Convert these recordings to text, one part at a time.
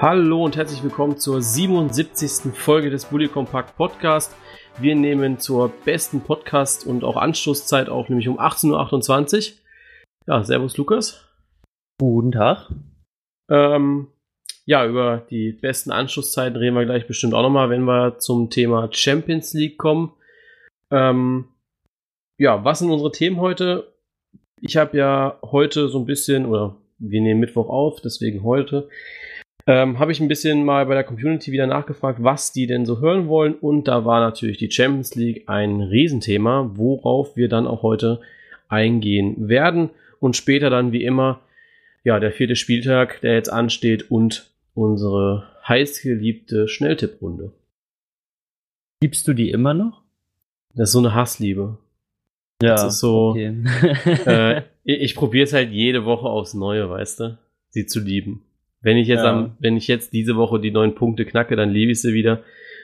Hallo und herzlich willkommen zur 77. Folge des Bully Compact Podcast. Wir nehmen zur besten Podcast- und auch Anschlusszeit auf, nämlich um 18.28 Uhr. Ja, Servus Lukas. Guten Tag. Ähm, ja, über die besten Anschlusszeiten reden wir gleich bestimmt auch nochmal, wenn wir zum Thema Champions League kommen. Ähm, ja, was sind unsere Themen heute? Ich habe ja heute so ein bisschen, oder wir nehmen Mittwoch auf, deswegen heute, ähm, habe ich ein bisschen mal bei der Community wieder nachgefragt, was die denn so hören wollen. Und da war natürlich die Champions League ein Riesenthema, worauf wir dann auch heute eingehen werden. Und später dann wie immer, ja, der vierte Spieltag, der jetzt ansteht und unsere heißgeliebte Schnelltipprunde. Liebst du die immer noch? Das ist so eine Hassliebe. Ja. Das ist so. Okay. äh, ich, ich probiere es halt jede Woche aufs Neue, weißt du? Sie zu lieben. Wenn ich jetzt ja. am, wenn ich jetzt diese Woche die neun Punkte knacke, dann liebe ich sie wieder.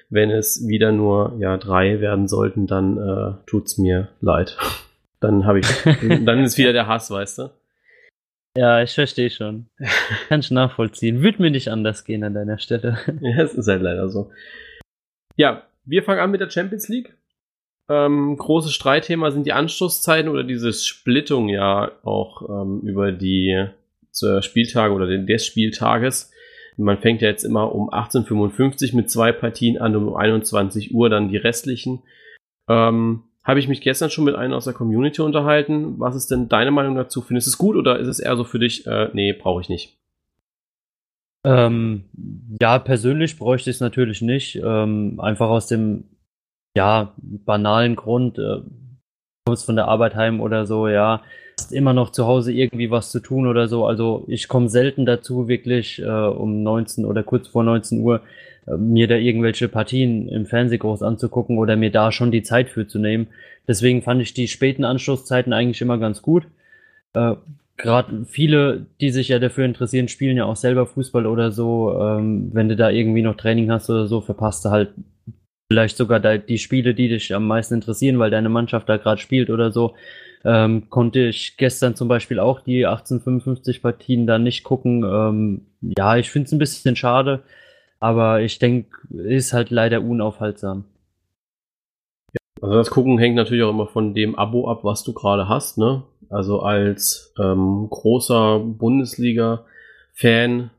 Wenn es wieder nur ja drei werden sollten, dann äh, tut's mir leid. Dann habe ich, dann ist wieder der Hass, weißt du? Ja, ich verstehe schon. Kann ich nachvollziehen. Würde mir nicht anders gehen an deiner Stelle. Ja, es ist halt leider so. Ja, wir fangen an mit der Champions League. Ähm, großes Streitthema sind die Anstoßzeiten oder diese Splittung ja auch ähm, über die Spieltage oder des Spieltages. Man fängt ja jetzt immer um 18.55 mit zwei Partien an, um 21 Uhr dann die restlichen. Ähm, habe ich mich gestern schon mit einem aus der Community unterhalten. Was ist denn deine Meinung dazu? Findest du es gut oder ist es eher so für dich, äh, nee, brauche ich nicht? Ähm, ja, persönlich bräuchte ich es natürlich nicht. Ähm, einfach aus dem, ja, banalen Grund, äh, kommst von der Arbeit heim oder so, ja, immer noch zu Hause irgendwie was zu tun oder so. Also ich komme selten dazu, wirklich äh, um 19 oder kurz vor 19 Uhr äh, mir da irgendwelche Partien im Fernsehen groß anzugucken oder mir da schon die Zeit für zu nehmen. Deswegen fand ich die späten Anschlusszeiten eigentlich immer ganz gut. Äh, Gerade viele, die sich ja dafür interessieren, spielen ja auch selber Fußball oder so. Ähm, wenn du da irgendwie noch Training hast oder so, verpasst du halt vielleicht sogar die Spiele, die dich am meisten interessieren, weil deine Mannschaft da gerade spielt oder so. Ähm, konnte ich gestern zum Beispiel auch die 1855 Partien da nicht gucken. Ähm, ja, ich finde es ein bisschen schade, aber ich denke, ist halt leider unaufhaltsam. Also das Gucken hängt natürlich auch immer von dem Abo ab, was du gerade hast. Ne? Also als ähm, großer Bundesliga-Fan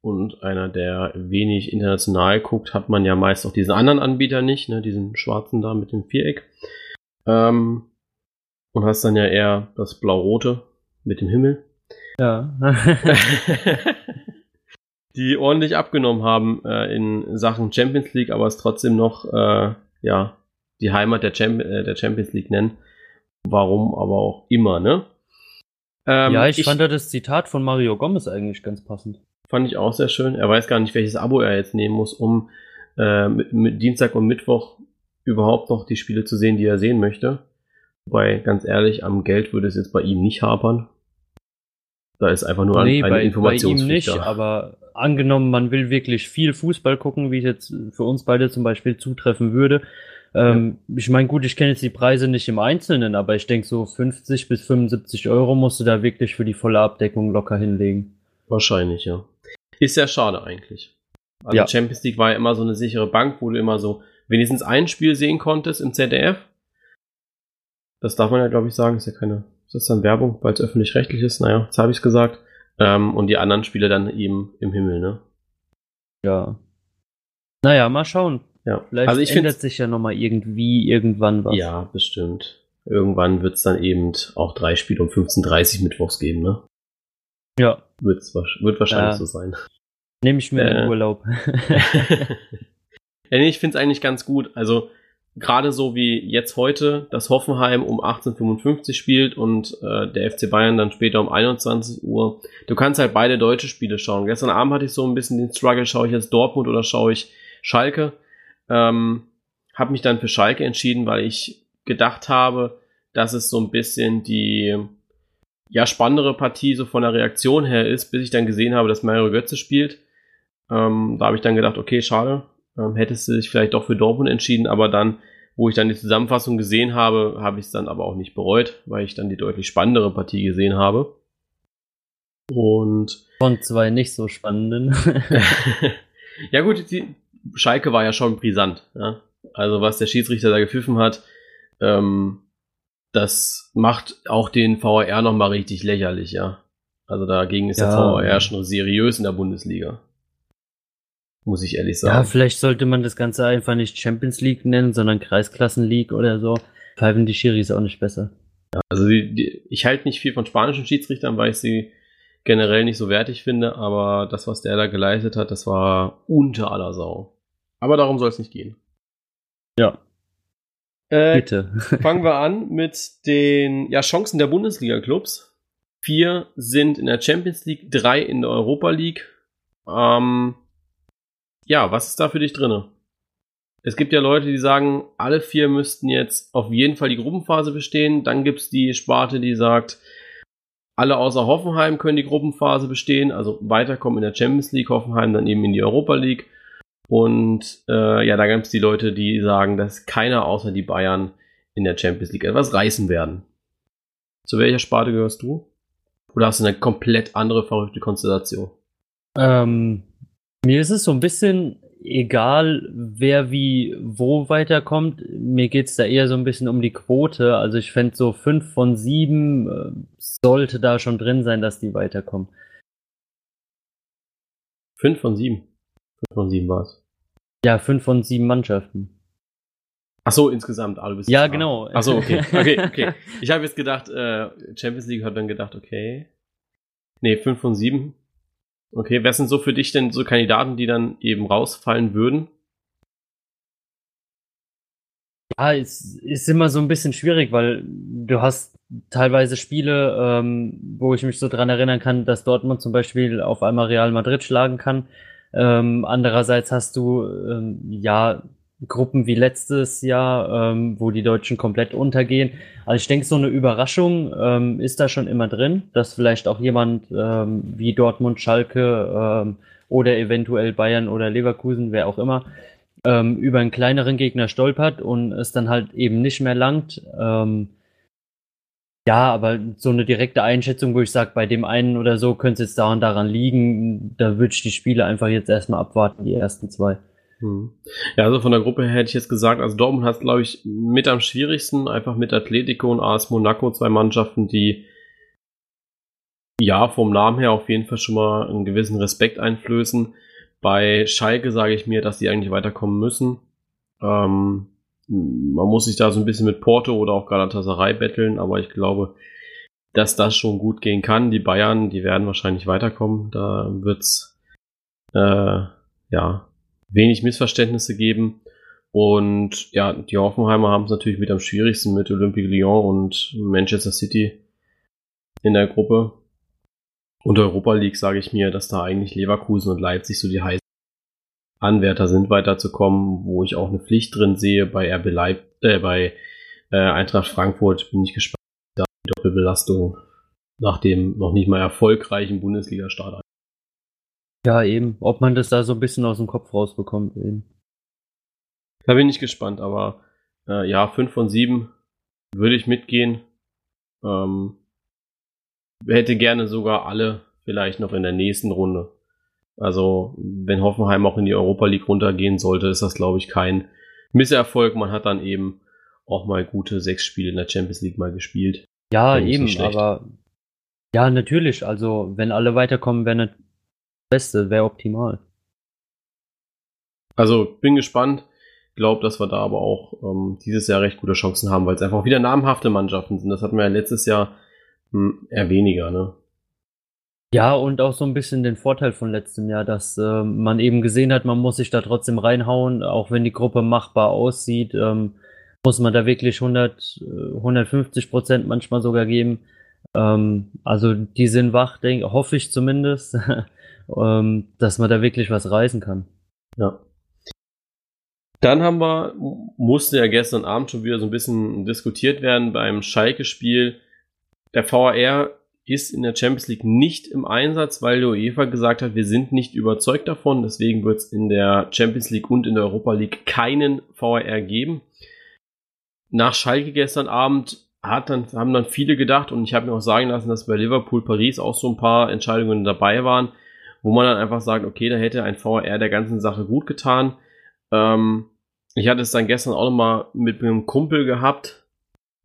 und einer, der wenig international guckt, hat man ja meist auch diesen anderen Anbieter nicht, ne? diesen schwarzen da mit dem Viereck. Ähm, und hast dann ja eher das Blau-Rote mit dem Himmel. Ja. die ordentlich abgenommen haben äh, in Sachen Champions League, aber es trotzdem noch äh, ja die Heimat der, Champ äh, der Champions League nennen. Warum aber auch immer, ne? Ähm, ja, ich, ich fand das Zitat von Mario Gomez eigentlich ganz passend. Fand ich auch sehr schön. Er weiß gar nicht, welches Abo er jetzt nehmen muss, um äh, mit, mit Dienstag und Mittwoch überhaupt noch die Spiele zu sehen, die er sehen möchte. Wobei, ganz ehrlich, am Geld würde es jetzt bei ihm nicht hapern. Da ist einfach nur nee, eine bei, Informationspflicht bei ihm nicht, da. aber angenommen, man will wirklich viel Fußball gucken, wie es jetzt für uns beide zum Beispiel zutreffen würde. Ähm, ja. Ich meine, gut, ich kenne jetzt die Preise nicht im Einzelnen, aber ich denke, so 50 bis 75 Euro musst du da wirklich für die volle Abdeckung locker hinlegen. Wahrscheinlich, ja. Ist ja schade eigentlich. Also ja. Champions League war ja immer so eine sichere Bank, wo du immer so wenigstens ein Spiel sehen konntest im ZDF. Das darf man ja, glaube ich, sagen. Ist ja keine, ist das dann Werbung, weil es öffentlich-rechtlich ist? Naja, jetzt habe ich es gesagt. Ähm, und die anderen Spiele dann eben im Himmel, ne? Ja. Naja, mal schauen. Ja. Vielleicht also ich ändert sich ja nochmal irgendwie irgendwann was. Ja, bestimmt. Irgendwann wird es dann eben auch drei Spiele um 15.30 Uhr mittwochs geben, ne? Ja. Wird's, wird wahrscheinlich ja. so sein. Nehme ich mir äh, den Urlaub. ja, nee, ich finde es eigentlich ganz gut. Also, gerade so wie jetzt heute, dass Hoffenheim um 18.55 spielt und äh, der FC Bayern dann später um 21 Uhr. Du kannst halt beide deutsche Spiele schauen. Gestern Abend hatte ich so ein bisschen den Struggle, schaue ich jetzt Dortmund oder schaue ich Schalke. Ähm, habe mich dann für Schalke entschieden, weil ich gedacht habe, dass es so ein bisschen die ja spannendere Partie so von der Reaktion her ist, bis ich dann gesehen habe, dass Mario Götze spielt. Ähm, da habe ich dann gedacht, okay, schade, ähm, hättest du dich vielleicht doch für Dortmund entschieden, aber dann, wo ich dann die Zusammenfassung gesehen habe, habe ich es dann aber auch nicht bereut, weil ich dann die deutlich spannendere Partie gesehen habe. Und von zwei nicht so spannenden. ja gut, die Schalke war ja schon brisant. Ja? Also was der Schiedsrichter da gepfiffen hat, ähm, das macht auch den VR nochmal richtig lächerlich, ja. Also dagegen ist ja, der VR schon seriös in der Bundesliga. Muss ich ehrlich sagen. Ja, vielleicht sollte man das Ganze einfach nicht Champions League nennen, sondern Kreisklassen League oder so. Pfeifen die Schiris auch nicht besser. Ja, also die, die, ich halte nicht viel von spanischen Schiedsrichtern, weil ich sie generell nicht so wertig finde, aber das, was der da geleistet hat, das war unter aller Sau. Aber darum soll es nicht gehen. Ja. Äh, Bitte. fangen wir an mit den ja, Chancen der Bundesliga-Clubs. Vier sind in der Champions League, drei in der Europa League. Ähm, ja, was ist da für dich drin? Es gibt ja Leute, die sagen, alle vier müssten jetzt auf jeden Fall die Gruppenphase bestehen. Dann gibt es die Sparte, die sagt, alle außer Hoffenheim können die Gruppenphase bestehen, also weiterkommen in der Champions League, Hoffenheim dann eben in die Europa League. Und äh, ja, da gibt es die Leute, die sagen, dass keiner außer die Bayern in der Champions League etwas reißen werden. Zu welcher Sparte gehörst du? Oder hast du eine komplett andere verrückte Konstellation? Ähm, mir ist es so ein bisschen egal, wer wie wo weiterkommt. Mir geht es da eher so ein bisschen um die Quote. Also ich fände so 5 von 7 äh, sollte da schon drin sein, dass die weiterkommen. 5 von 7? 5 von 7 war es. Ja, 5 von 7 Mannschaften. Ach so, insgesamt, alle bis Ja, genau. Ach so, okay. Okay, okay. Ich habe jetzt gedacht, äh, Champions League hat dann gedacht, okay. Nee, 5 von 7. Okay, wer sind so für dich denn so Kandidaten, die dann eben rausfallen würden? Ja, es ist immer so ein bisschen schwierig, weil du hast teilweise Spiele, ähm, wo ich mich so dran erinnern kann, dass Dortmund zum Beispiel auf einmal Real Madrid schlagen kann. Ähm, andererseits hast du ähm, ja Gruppen wie letztes Jahr, ähm, wo die Deutschen komplett untergehen. Also ich denke, so eine Überraschung ähm, ist da schon immer drin, dass vielleicht auch jemand ähm, wie Dortmund, Schalke ähm, oder eventuell Bayern oder Leverkusen, wer auch immer, ähm, über einen kleineren Gegner stolpert und es dann halt eben nicht mehr langt. Ähm, ja, aber so eine direkte Einschätzung, wo ich sage, bei dem einen oder so könnte es jetzt daran, daran liegen, da würde ich die Spiele einfach jetzt erstmal abwarten, die ersten zwei. Hm. Ja, also von der Gruppe her hätte ich jetzt gesagt, also Dortmund hat, glaube ich, mit am schwierigsten, einfach mit Atletico und AS Monaco, zwei Mannschaften, die ja vom Namen her auf jeden Fall schon mal einen gewissen Respekt einflößen. Bei Schalke sage ich mir, dass die eigentlich weiterkommen müssen. Ähm, man muss sich da so ein bisschen mit Porto oder auch Galatasaray betteln, aber ich glaube, dass das schon gut gehen kann. Die Bayern, die werden wahrscheinlich weiterkommen. Da wird's äh, ja wenig Missverständnisse geben. Und ja, die Hoffenheimer haben es natürlich mit am schwierigsten mit Olympique Lyon und Manchester City in der Gruppe. Und Europa League sage ich mir, dass da eigentlich Leverkusen und Leipzig so die heißen Anwärter sind, weiterzukommen, wo ich auch eine Pflicht drin sehe. Bei RB Leip äh, bei äh, Eintracht Frankfurt bin ich gespannt, da die Doppelbelastung nach dem noch nicht mal erfolgreichen Bundesliga-Start. Ja, eben. Ob man das da so ein bisschen aus dem Kopf rausbekommt, eben. Da bin ich gespannt, aber äh, ja, 5 von 7 würde ich mitgehen. Ähm, hätte gerne sogar alle vielleicht noch in der nächsten Runde. Also, wenn Hoffenheim auch in die Europa League runtergehen sollte, ist das, glaube ich, kein Misserfolg. Man hat dann eben auch mal gute sechs Spiele in der Champions League mal gespielt. Ja, eben, aber ja, natürlich. Also, wenn alle weiterkommen, wäre Beste, wäre optimal. Also, bin gespannt. Glaube, dass wir da aber auch ähm, dieses Jahr recht gute Chancen haben, weil es einfach wieder namhafte Mannschaften sind. Das hatten wir ja letztes Jahr mh, hm, eher weniger, ne? Ja, und auch so ein bisschen den Vorteil von letztem Jahr, dass äh, man eben gesehen hat, man muss sich da trotzdem reinhauen, auch wenn die Gruppe machbar aussieht, ähm, muss man da wirklich 100, 150 äh, Prozent manchmal sogar geben. Ähm, also die sind wach, denk, hoffe ich zumindest, ähm, dass man da wirklich was reißen kann. Ja. Dann haben wir, musste ja gestern Abend schon wieder so ein bisschen diskutiert werden beim Schalke-Spiel. Der VAR ist in der Champions League nicht im Einsatz, weil der UEFA gesagt hat, wir sind nicht überzeugt davon. Deswegen wird es in der Champions League und in der Europa League keinen VAR geben. Nach Schalke gestern Abend hat dann, haben dann viele gedacht und ich habe mir auch sagen lassen, dass bei Liverpool Paris auch so ein paar Entscheidungen dabei waren, wo man dann einfach sagt, okay, da hätte ein VR der ganzen Sache gut getan. Ähm, ich hatte es dann gestern auch nochmal mit einem Kumpel gehabt,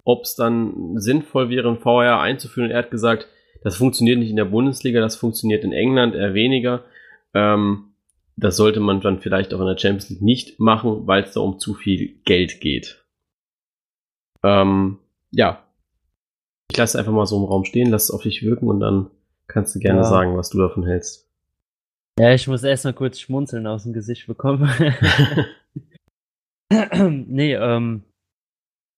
ob es dann sinnvoll wäre, ein VR einzuführen. er hat gesagt, das funktioniert nicht in der Bundesliga, das funktioniert in England eher weniger. Ähm, das sollte man dann vielleicht auch in der Champions League nicht machen, weil es da um zu viel Geld geht. Ähm, ja. Ich lasse einfach mal so im Raum stehen, lass es auf dich wirken und dann kannst du gerne ja. sagen, was du davon hältst. Ja, ich muss erstmal kurz schmunzeln aus dem Gesicht bekommen. nee, ähm,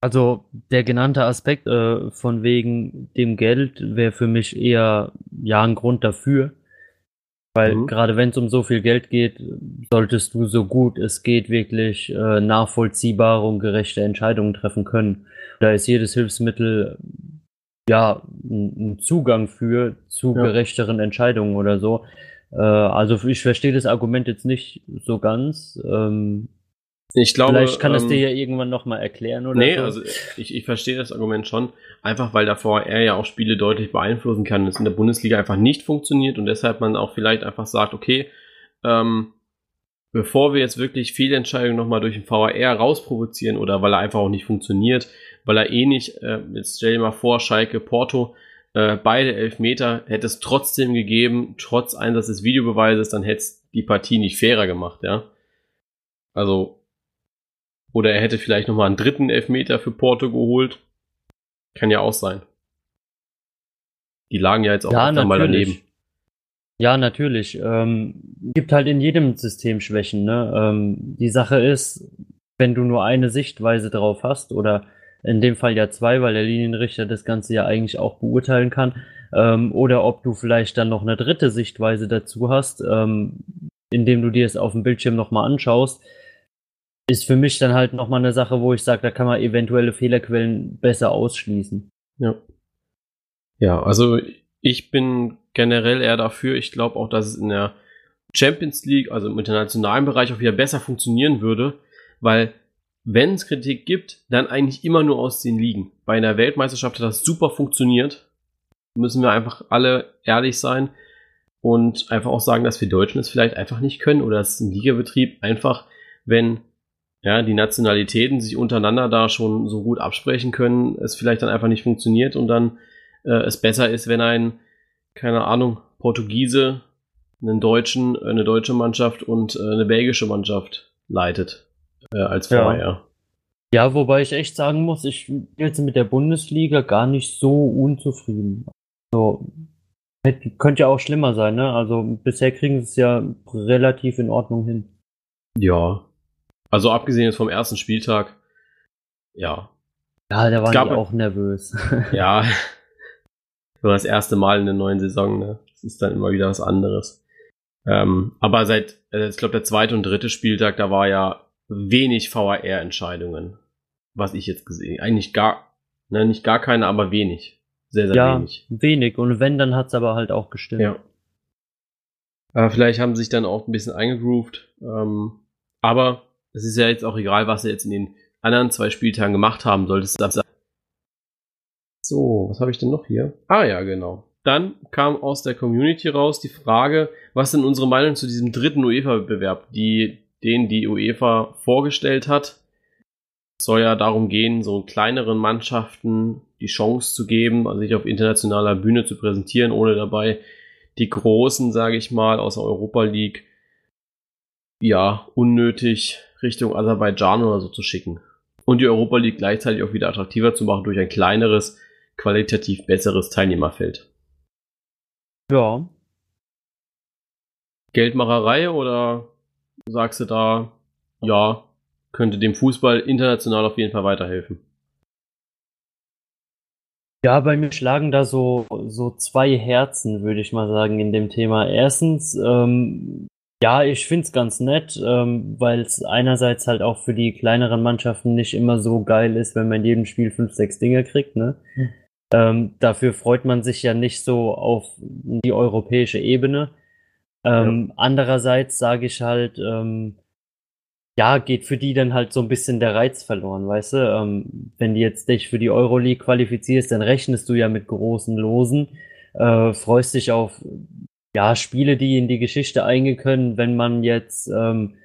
also der genannte Aspekt äh, von wegen dem Geld wäre für mich eher ja ein Grund dafür. Weil mhm. gerade wenn es um so viel Geld geht, solltest du so gut es geht wirklich äh, nachvollziehbare und gerechte Entscheidungen treffen können. Da ist jedes Hilfsmittel ja ein, Zugang für zu ja. gerechteren Entscheidungen oder so. Äh, also ich verstehe das Argument jetzt nicht so ganz. Ähm, ich glaube, Vielleicht kann ähm, es dir ja irgendwann nochmal erklären, oder? Nee, so. also ich, ich verstehe das Argument schon. Einfach weil der VR ja auch Spiele deutlich beeinflussen kann, das in der Bundesliga einfach nicht funktioniert und deshalb man auch vielleicht einfach sagt, okay, ähm, bevor wir jetzt wirklich Fehlentscheidungen nochmal durch den VR rausprovozieren oder weil er einfach auch nicht funktioniert, weil er eh nicht, äh, jetzt stell dir mal vor, Schalke, Porto, äh, beide Elfmeter hätte es trotzdem gegeben, trotz Einsatz des Videobeweises, dann hätte es die Partie nicht fairer gemacht, ja. Also oder er hätte vielleicht nochmal einen dritten Elfmeter für Porto geholt. Kann ja auch sein. Die lagen ja jetzt auch ja, mal daneben. Ja, natürlich. Ähm, gibt halt in jedem System Schwächen. Ne? Ähm, die Sache ist, wenn du nur eine Sichtweise drauf hast, oder in dem Fall ja zwei, weil der Linienrichter das Ganze ja eigentlich auch beurteilen kann, ähm, oder ob du vielleicht dann noch eine dritte Sichtweise dazu hast, ähm, indem du dir es auf dem Bildschirm nochmal anschaust, ist für mich dann halt nochmal eine Sache, wo ich sage, da kann man eventuelle Fehlerquellen besser ausschließen. Ja. Ja, also ich bin generell eher dafür. Ich glaube auch, dass es in der Champions League, also im internationalen Bereich, auch wieder besser funktionieren würde, weil wenn es Kritik gibt, dann eigentlich immer nur aus den Ligen. Bei einer Weltmeisterschaft hat das super funktioniert. Müssen wir einfach alle ehrlich sein und einfach auch sagen, dass wir Deutschen es vielleicht einfach nicht können oder dass ein Ligabetrieb einfach, wenn ja, die Nationalitäten sich untereinander da schon so gut absprechen können, es vielleicht dann einfach nicht funktioniert und dann äh, es besser ist, wenn ein, keine Ahnung, Portugiese einen deutschen, eine deutsche Mannschaft und äh, eine belgische Mannschaft leitet äh, als vorher. Ja. ja, wobei ich echt sagen muss, ich bin jetzt mit der Bundesliga gar nicht so unzufrieden. Also, könnte ja auch schlimmer sein, ne? Also bisher kriegen sie es ja relativ in Ordnung hin. Ja, also abgesehen jetzt vom ersten Spieltag, ja. Ja, da waren gab, die auch nervös. ja. Für das erste Mal in der neuen Saison, ne? Das ist dann immer wieder was anderes. Ähm, aber seit, äh, ich glaube, der zweite und dritte Spieltag, da war ja wenig VAR-Entscheidungen. Was ich jetzt gesehen Eigentlich gar, ne, nicht gar keine, aber wenig. Sehr, sehr ja, wenig. wenig. Und wenn, dann hat's aber halt auch gestimmt. Ja. Aber vielleicht haben sie sich dann auch ein bisschen eingegroovt. Ähm, aber es ist ja jetzt auch egal, was sie jetzt in den anderen zwei Spieltagen gemacht haben, solltest So, was habe ich denn noch hier? Ah ja, genau. Dann kam aus der Community raus die Frage, was denn unsere Meinung zu diesem dritten UEFA-Wettbewerb, die, den die UEFA vorgestellt hat. Es soll ja darum gehen, so kleineren Mannschaften die Chance zu geben, also sich auf internationaler Bühne zu präsentieren, ohne dabei die großen, sage ich mal, aus der Europa League ja, unnötig Richtung Aserbaidschan oder so zu schicken. Und die Europa League gleichzeitig auch wieder attraktiver zu machen durch ein kleineres, qualitativ besseres Teilnehmerfeld. Ja. Geldmacherei oder sagst du da, ja, könnte dem Fußball international auf jeden Fall weiterhelfen? Ja, bei mir schlagen da so, so zwei Herzen, würde ich mal sagen, in dem Thema. Erstens, ähm, ja, ich find's ganz nett, ähm, weil es einerseits halt auch für die kleineren Mannschaften nicht immer so geil ist, wenn man in jedem Spiel fünf, sechs Dinge kriegt, ne? Hm. Ähm, dafür freut man sich ja nicht so auf die europäische Ebene. Ähm, ja. Andererseits sage ich halt, ähm, ja, geht für die dann halt so ein bisschen der Reiz verloren, weißt du? Ähm, wenn du jetzt dich für die Euroleague qualifizierst, dann rechnest du ja mit großen Losen, äh, freust dich auf ja, Spiele, die in die Geschichte eingehen können, wenn man jetzt, ähm,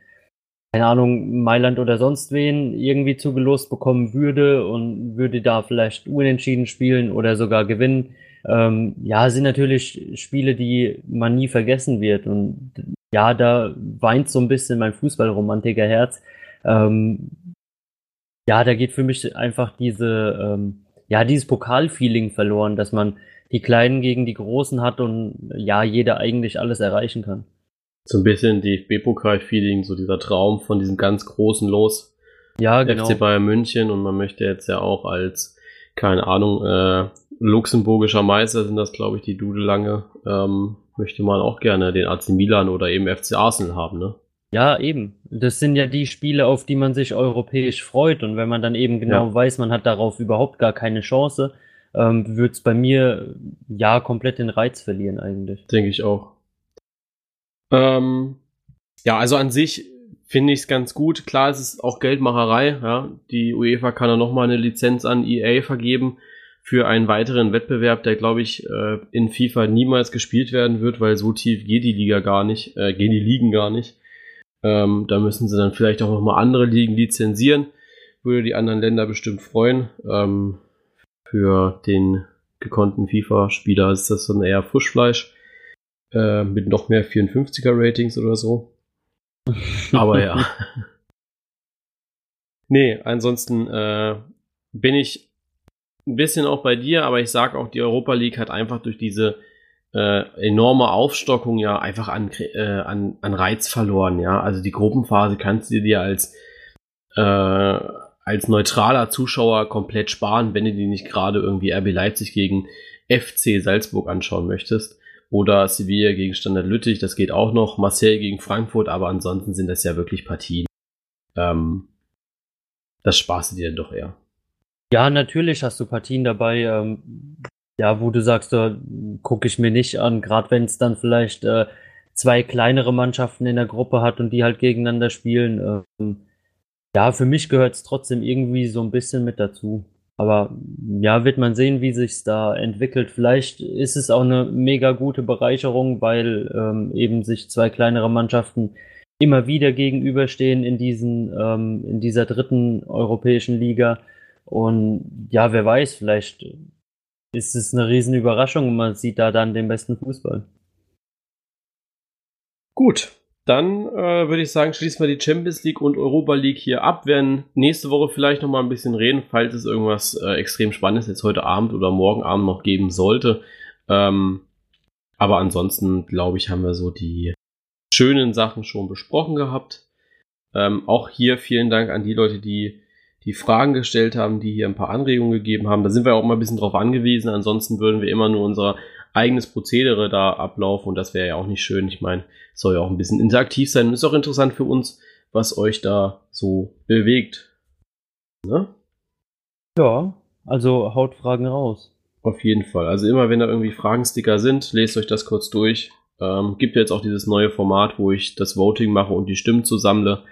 keine Ahnung, Mailand oder sonst wen irgendwie zugelost bekommen würde und würde da vielleicht unentschieden spielen oder sogar gewinnen. Ähm, ja, sind natürlich Spiele, die man nie vergessen wird. Und ja, da weint so ein bisschen mein Fußballromantiker Herz. Ähm, ja, da geht für mich einfach diese, ähm, ja, dieses Pokalfeeling verloren, dass man die Kleinen gegen die Großen hat und ja, jeder eigentlich alles erreichen kann. So ein bisschen DFB-Pokal-Feeling, so dieser Traum von diesem ganz großen Los. Ja, genau. FC Bayern München und man möchte jetzt ja auch als, keine Ahnung, äh, luxemburgischer Meister sind das, glaube ich, die Dudelange, ähm, möchte man auch gerne den AC Milan oder eben FC Arsenal haben, ne? Ja, eben. Das sind ja die Spiele, auf die man sich europäisch freut. Und wenn man dann eben genau ja. weiß, man hat darauf überhaupt gar keine Chance, ähm, wird es bei mir ja komplett den Reiz verlieren eigentlich. Denke ich auch. Ähm, ja, also an sich finde ich es ganz gut. Klar, es ist auch Geldmacherei. Ja. Die UEFA kann da nochmal eine Lizenz an EA vergeben für einen weiteren Wettbewerb, der, glaube ich, äh, in FIFA niemals gespielt werden wird, weil so tief geht die Liga gar nicht, äh, gehen die Ligen gar nicht. Ähm, da müssen sie dann vielleicht auch nochmal andere Ligen lizenzieren. Würde die anderen Länder bestimmt freuen. Ähm, für den gekonnten FIFA-Spieler ist das dann eher Frischfleisch. Äh, mit noch mehr 54er Ratings oder so. Aber ja. nee, ansonsten äh, bin ich ein bisschen auch bei dir, aber ich sag auch, die Europa League hat einfach durch diese äh, enorme Aufstockung ja einfach an, äh, an, an Reiz verloren, ja. Also die Gruppenphase kannst du dir als äh, als neutraler Zuschauer komplett sparen, wenn du die nicht gerade irgendwie RB Leipzig gegen FC Salzburg anschauen möchtest. Oder Sevilla gegen Standard Lüttich, das geht auch noch. Marseille gegen Frankfurt, aber ansonsten sind das ja wirklich Partien. Ähm, das sparst du dir doch eher. Ja, natürlich hast du Partien dabei, ähm, ja, wo du sagst, da gucke ich mir nicht an, gerade wenn es dann vielleicht äh, zwei kleinere Mannschaften in der Gruppe hat und die halt gegeneinander spielen. Ähm, ja, für mich gehört es trotzdem irgendwie so ein bisschen mit dazu. Aber ja, wird man sehen, wie sich's da entwickelt. Vielleicht ist es auch eine mega gute Bereicherung, weil ähm, eben sich zwei kleinere Mannschaften immer wieder gegenüberstehen in diesen ähm, in dieser dritten europäischen Liga. Und ja, wer weiß, vielleicht ist es eine riesen Überraschung und man sieht da dann den besten Fußball. Gut, dann äh, würde ich sagen, schließen wir die Champions League und Europa League hier ab. Werden nächste Woche vielleicht noch mal ein bisschen reden, falls es irgendwas äh, extrem Spannendes jetzt heute Abend oder morgen Abend noch geben sollte. Ähm, aber ansonsten, glaube ich, haben wir so die schönen Sachen schon besprochen gehabt. Ähm, auch hier vielen Dank an die Leute, die die Fragen gestellt haben, die hier ein paar Anregungen gegeben haben. Da sind wir auch mal ein bisschen drauf angewiesen. Ansonsten würden wir immer nur unser eigenes Prozedere da ablaufen und das wäre ja auch nicht schön. Ich meine, soll ja auch ein bisschen interaktiv sein ist auch interessant für uns, was euch da so bewegt. Ne? Ja, also haut Fragen raus. Auf jeden Fall. Also immer wenn da irgendwie Fragensticker sind, lest euch das kurz durch. Ähm, gibt jetzt auch dieses neue Format, wo ich das Voting mache und die Stimmen zusammle.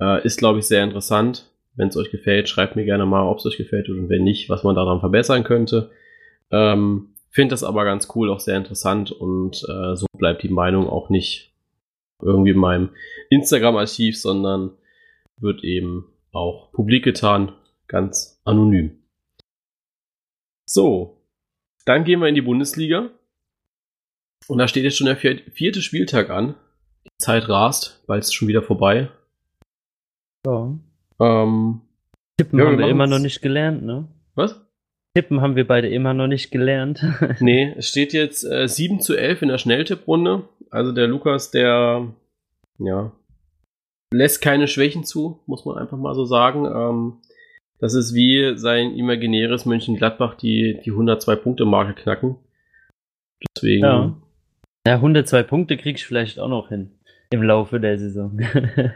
Äh, ist, glaube ich, sehr interessant. Wenn es euch gefällt, schreibt mir gerne mal, ob es euch gefällt und wenn nicht, was man daran verbessern könnte. Ähm, Finde das aber ganz cool, auch sehr interessant und äh, so bleibt die Meinung auch nicht irgendwie in meinem Instagram-Archiv, sondern wird eben auch publik getan, ganz anonym. So, dann gehen wir in die Bundesliga. Und da steht jetzt schon der vierte Spieltag an. Die Zeit rast, bald ist schon wieder vorbei. Ja. Ähm, Tippen ja, haben wir, immer noch nicht gelernt, ne? Was? Tippen haben wir beide immer noch nicht gelernt. nee, es steht jetzt äh, 7 zu 11 in der Schnelltipprunde. Also der Lukas, der ja, lässt keine Schwächen zu, muss man einfach mal so sagen. Ähm, das ist wie sein imaginäres Mönchengladbach, die die 102-Punkte-Marke knacken. Deswegen. Ja. ja, 102 Punkte kriegst du vielleicht auch noch hin im Laufe der Saison.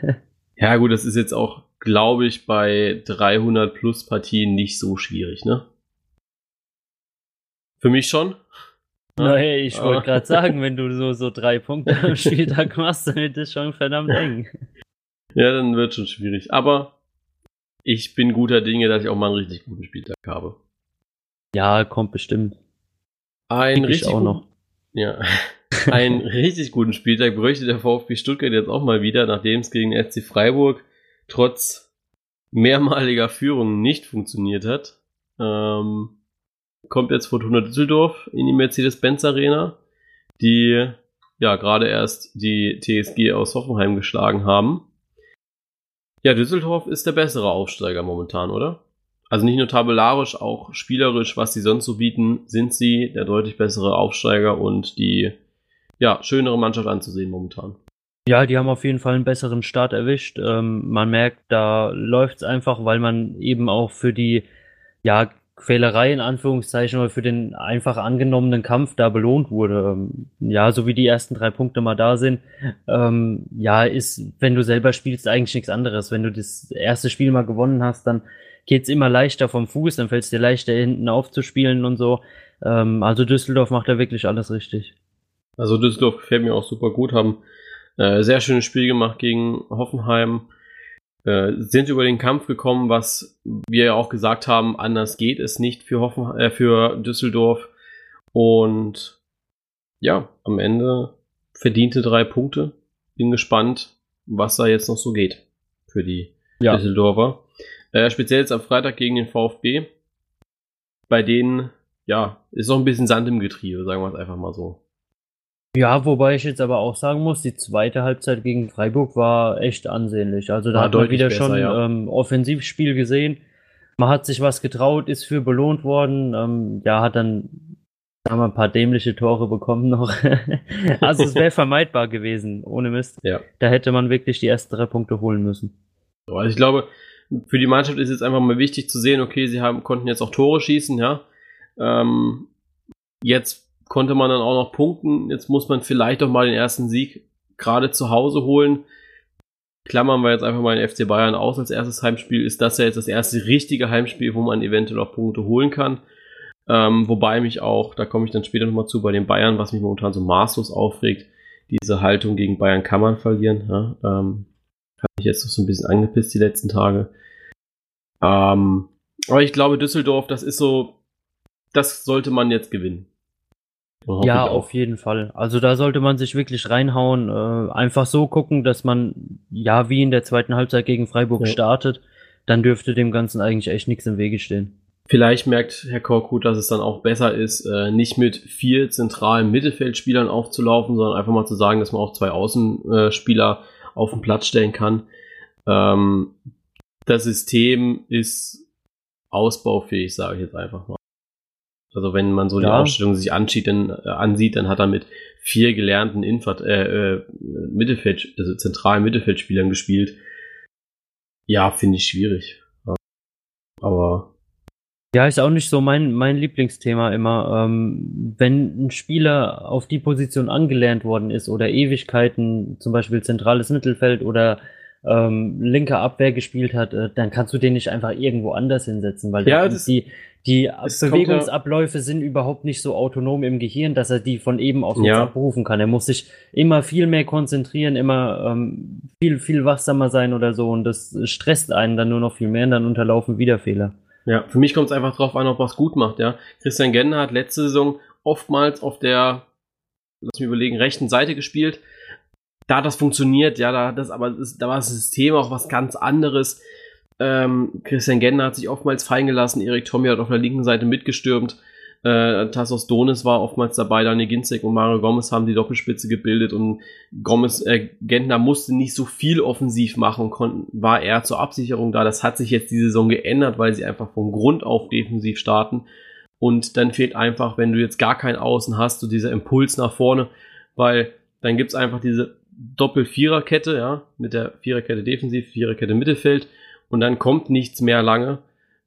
ja, gut, das ist jetzt auch, glaube ich, bei 300 plus Partien nicht so schwierig, ne? Für mich schon. Na, hey, ich wollte gerade sagen, wenn du so, so drei Punkte am Spieltag machst, dann ist das schon verdammt eng. ja, dann wird schon schwierig. Aber ich bin guter Dinge, dass ich auch mal einen richtig guten Spieltag habe. Ja, kommt bestimmt. Ein Krieg ich richtig auch noch. Ja, einen richtig guten Spieltag bräuchte der VfB Stuttgart jetzt auch mal wieder, nachdem es gegen SC Freiburg trotz mehrmaliger Führung nicht funktioniert hat. Ähm, kommt jetzt Fortuna Düsseldorf in die Mercedes-Benz Arena, die ja gerade erst die TSG aus Hoffenheim geschlagen haben. Ja, Düsseldorf ist der bessere Aufsteiger momentan, oder? Also nicht nur tabellarisch, auch spielerisch, was sie sonst so bieten, sind sie der deutlich bessere Aufsteiger und die ja, schönere Mannschaft anzusehen momentan. Ja, die haben auf jeden Fall einen besseren Start erwischt. Ähm, man merkt, da läuft's einfach, weil man eben auch für die ja, Quälerei in Anführungszeichen oder für den einfach angenommenen Kampf da belohnt wurde. Ähm, ja, so wie die ersten drei Punkte mal da sind, ähm, ja, ist, wenn du selber spielst, eigentlich nichts anderes. Wenn du das erste Spiel mal gewonnen hast, dann geht's immer leichter vom Fuß, dann fällt's dir leichter hinten aufzuspielen und so. Ähm, also Düsseldorf macht da wirklich alles richtig. Also Düsseldorf gefällt mir auch super gut, haben äh, sehr schönes Spiel gemacht gegen Hoffenheim, äh, sind über den Kampf gekommen, was wir ja auch gesagt haben, anders geht es nicht für, Hoffen äh, für Düsseldorf. Und ja, am Ende verdiente drei Punkte. Bin gespannt, was da jetzt noch so geht für die Ja. Düsseldorfer. Äh, speziell jetzt am Freitag gegen den VfB. Bei denen, ja, ist noch ein bisschen Sand im Getriebe, sagen wir es einfach mal so. Ja, wobei ich jetzt aber auch sagen muss, die zweite Halbzeit gegen Freiburg war echt ansehnlich. Also da War hat man wieder besser, schon ja. ähm, Offensivspiel gesehen. Man hat sich was getraut, ist für belohnt worden. Ähm, ja, hat dann haben wir ein paar dämliche Tore bekommen noch. also es wäre vermeidbar gewesen, ohne Mist. Ja. Da hätte man wirklich die ersten drei Punkte holen müssen. So, Also ich glaube, für die Mannschaft ist jetzt einfach mal wichtig zu sehen, okay, sie haben, konnten jetzt auch Tore schießen, ja. Ähm, jetzt konnte man dann auch noch punkten. Jetzt muss man vielleicht auch mal den ersten Sieg gerade zu Hause holen. Klammern wir jetzt einfach mal den FC Bayern aus als erstes Heimspiel. Ist das ja jetzt das erste richtige Heimspiel, wo man eventuell auch Punkte holen kann. Ähm, wobei mich auch, da komme ich dann später nochmal zu, bei den Bayern, was mich momentan so maßlos aufregt, diese Haltung gegen Bayern kann man verlieren. Ja? Ähm, hat mich jetzt so ein bisschen angepisst die letzten Tage. Ähm, aber ich glaube, Düsseldorf, das ist so, das sollte man jetzt gewinnen. Ja, auf jeden Fall. Also da sollte man sich wirklich reinhauen. Äh, einfach so gucken, dass man ja wie in der zweiten Halbzeit gegen Freiburg Ja. startet. Dann dürfte dem Ganzen eigentlich echt nichts im Wege stehen. Vielleicht merkt Herr Korkut, dass es dann auch besser ist, äh, nicht mit vier zentralen Mittelfeldspielern aufzulaufen, sondern einfach mal zu sagen, dass man auch zwei Außenspieler auf den Platz stellen kann. Ähm, das System ist ausbaufähig, sage ich jetzt einfach mal. Also wenn man so die Ja. Aufstellung sich ansieht, dann, äh, ansieht, dann hat er mit vier gelernten Infert äh, äh, Mittelfeld, also zentralen Mittelfeldspielern gespielt. Ja, finde ich schwierig. Aber Ja, ist auch nicht so mein, mein Lieblingsthema immer. Ähm, wenn ein Spieler auf die Position angelernt worden ist oder Ewigkeiten, zum Beispiel zentrales Mittelfeld oder ähm, linke Abwehr gespielt hat, äh, dann kannst du den nicht einfach irgendwo anders hinsetzen, weil Ja, da- das- die, die Bewegungsabläufe sind überhaupt nicht so autonom im Gehirn, dass er die von eben auf jetzt Ja. abrufen kann. Er muss sich immer viel mehr konzentrieren, immer ähm, viel, viel wachsamer sein oder so und das stresst einen dann nur noch viel mehr und dann unterlaufen wieder Fehler. Ja, für mich kommt es einfach drauf an, ob was gut macht, ja. Christian Gender hat letzte Saison oftmals auf der, lass mich überlegen, rechten Seite gespielt. Da hat das funktioniert, ja, da hat das, aber da war das System auch was ganz anderes. Ähm, Christian Gender hat sich oftmals fallen gelassen, Erik Tommy hat auf der linken Seite mitgestürmt. Äh, Tassos Donis war oftmals dabei, Daniel Ginzek und Mario Gomez haben die Doppelspitze gebildet und Gomez, äh, Gentner musste nicht so viel offensiv machen, konnten, war eher zur Absicherung da. Das hat sich jetzt die Saison geändert, weil sie einfach von Grund auf defensiv starten. Und dann fehlt einfach, wenn du jetzt gar kein Außen hast, so dieser Impuls nach vorne, weil dann gibt's einfach diese Doppel-Viererkette, ja, mit der Viererkette defensiv, Viererkette Mittelfeld und dann kommt nichts mehr lange,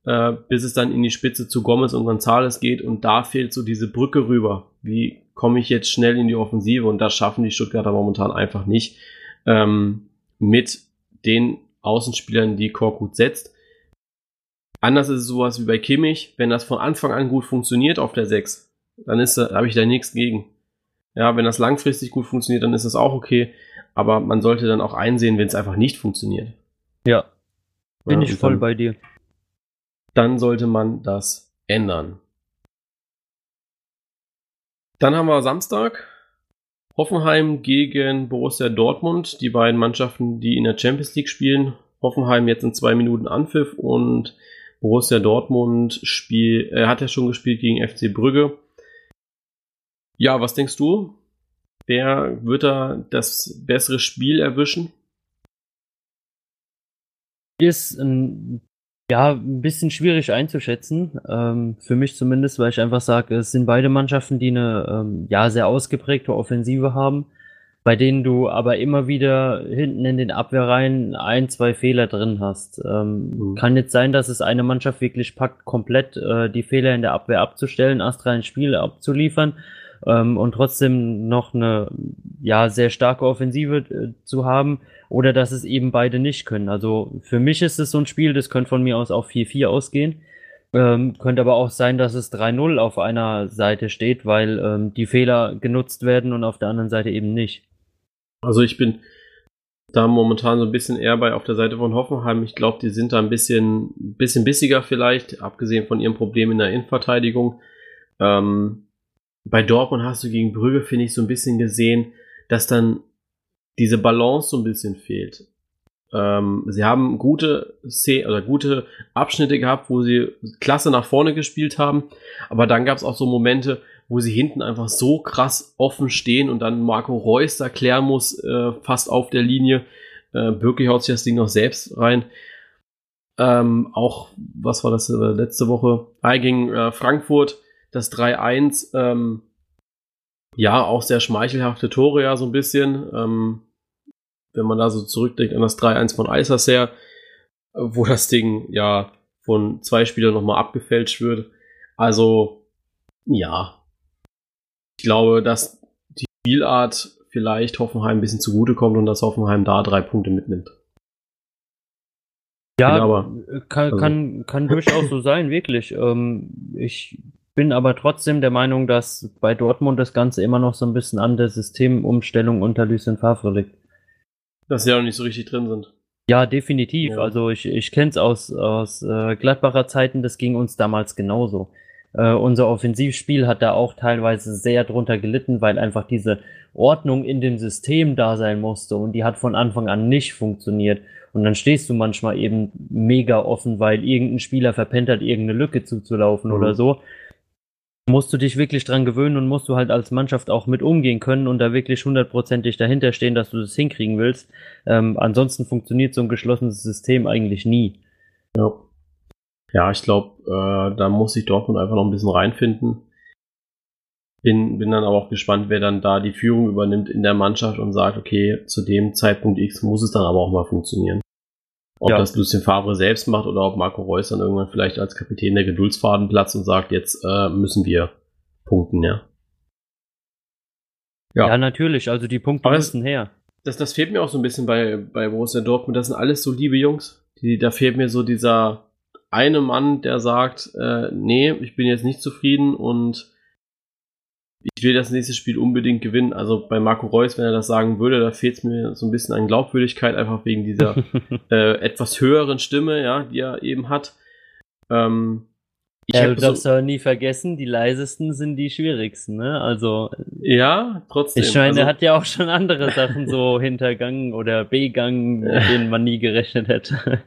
äh, bis es dann in die Spitze zu Gomez und Gonzales geht und da fehlt so diese Brücke rüber. Wie komme ich jetzt schnell in die Offensive und das schaffen die Stuttgarter momentan einfach nicht ähm, mit den Außenspielern, die Korkut setzt. Anders ist es sowas wie bei Kimmich, wenn das von Anfang an gut funktioniert auf der 6, dann ist da, habe ich da nichts gegen. Ja, wenn das langfristig gut funktioniert, dann ist das auch okay. aber man sollte dann auch einsehen, wenn es einfach nicht funktioniert. Ja, bin Ja, ich voll dann- bei dir. Dann sollte man das ändern. Dann haben wir Samstag. Hoffenheim gegen Borussia Dortmund, die beiden Mannschaften, die in der Champions League spielen. Hoffenheim jetzt in zwei Minuten Anpfiff und Borussia Dortmund spiel, äh, hat ja schon gespielt gegen FC Brügge. Ja, was denkst du? Wer wird da das bessere Spiel erwischen? Ist ein, ja, ein bisschen schwierig einzuschätzen, ähm, für mich zumindest, weil ich einfach sage, es sind beide Mannschaften, die eine ähm, ja, sehr ausgeprägte Offensive haben, bei denen du aber immer wieder hinten in den Abwehrreihen ein, zwei Fehler drin hast. Ähm, Mhm. Kann jetzt sein, dass es eine Mannschaft wirklich packt, komplett äh, die Fehler in der Abwehr abzustellen, astrein Spiel abzuliefern ähm, und trotzdem noch eine ja sehr starke Offensive äh, zu haben oder dass es eben beide nicht können. Also für mich ist es so ein Spiel, das könnte von mir aus auch 4-4 ausgehen. Ähm, könnte aber auch sein, dass es 3-0 auf einer Seite steht, weil ähm, die Fehler genutzt werden und auf der anderen Seite eben nicht. Also ich bin da momentan so ein bisschen eher bei auf der Seite von Hoffenheim. Ich glaube, die sind da ein bisschen, bisschen bissiger vielleicht, abgesehen von ihrem Problem in der Innenverteidigung. Ähm, bei Dortmund hast du gegen Brügge, finde ich, so ein bisschen gesehen, dass dann diese Balance so ein bisschen fehlt. Ähm, sie haben gute Szenen oder gute Abschnitte gehabt, wo sie klasse nach vorne gespielt haben, aber dann gab es auch so Momente, wo sie hinten einfach so krass offen stehen und dann Marco Reus da klären muss, äh, fast auf der Linie. Äh, Birki haut sich das Ding noch selbst rein. Ähm, auch, was war das äh, letzte Woche? Ah, gegen äh, Frankfurt, das 3-1. Ähm, ja, auch sehr schmeichelhafte Tore, ja, so ein bisschen. Ähm, wenn man da so zurückdenkt an das 3-1 von Eiserser, äh, wo das Ding ja von zwei Spielern nochmal abgefälscht wird. Also, ja. Ich glaube, dass die Spielart vielleicht Hoffenheim ein bisschen zugutekommt und dass Hoffenheim da drei Punkte mitnimmt. Ja, Bin aber- kann, also- kann, kann durchaus so sein, wirklich. Ähm, ich bin aber trotzdem der Meinung, dass bei Dortmund das Ganze immer noch so ein bisschen an der Systemumstellung unter Lucien Favre liegt. Dass sie ja noch nicht so richtig drin sind. Ja, definitiv. Ja. Also ich, ich kenne es aus, aus äh, Gladbacher Zeiten, das ging uns damals genauso. Äh, unser Offensivspiel hat da auch teilweise sehr drunter gelitten, weil einfach diese Ordnung in dem System da sein musste und die hat von Anfang an nicht funktioniert. Und dann stehst du manchmal eben mega offen, weil irgendein Spieler verpennt hat, irgendeine Lücke zuzulaufen Mhm. oder so. Musst du dich wirklich dran gewöhnen und musst du halt als Mannschaft auch mit umgehen können und da wirklich hundertprozentig dahinter stehen, dass du das hinkriegen willst. Ähm, ansonsten funktioniert so ein geschlossenes System eigentlich nie. Ja. Ja, ich glaube, äh, da muss sich Dortmund einfach noch ein bisschen reinfinden. Bin, bin dann aber auch gespannt, wer dann da die Führung übernimmt in der Mannschaft und sagt, okay, zu dem Zeitpunkt X muss es dann aber auch mal funktionieren. Ob Ja. das Lucien Favre selbst macht oder ob Marco Reus dann irgendwann vielleicht als Kapitän der Geduldsfaden platzt und sagt, jetzt äh, müssen wir punkten, ja. Ja, Ja. natürlich, also die Punkte Aber müssen her. Das, das fehlt mir auch so ein bisschen bei, bei Borussia Dortmund. Das sind alles so liebe Jungs. Die, da fehlt mir so dieser eine Mann, der sagt, äh, nee, ich bin jetzt nicht zufrieden und ich will das nächste Spiel unbedingt gewinnen. Also bei Marco Reus, wenn er das sagen würde, da fehlt es mir so ein bisschen an Glaubwürdigkeit, einfach wegen dieser äh, etwas höheren Stimme, ja, die er eben hat. Ähm, ich ja, du darfst so, aber nie vergessen, die leisesten sind die schwierigsten, ne? Also, ja, trotzdem. ich meine, also, er hat ja auch schon andere Sachen so hintergangen oder begangen, mit denen man nie gerechnet hätte.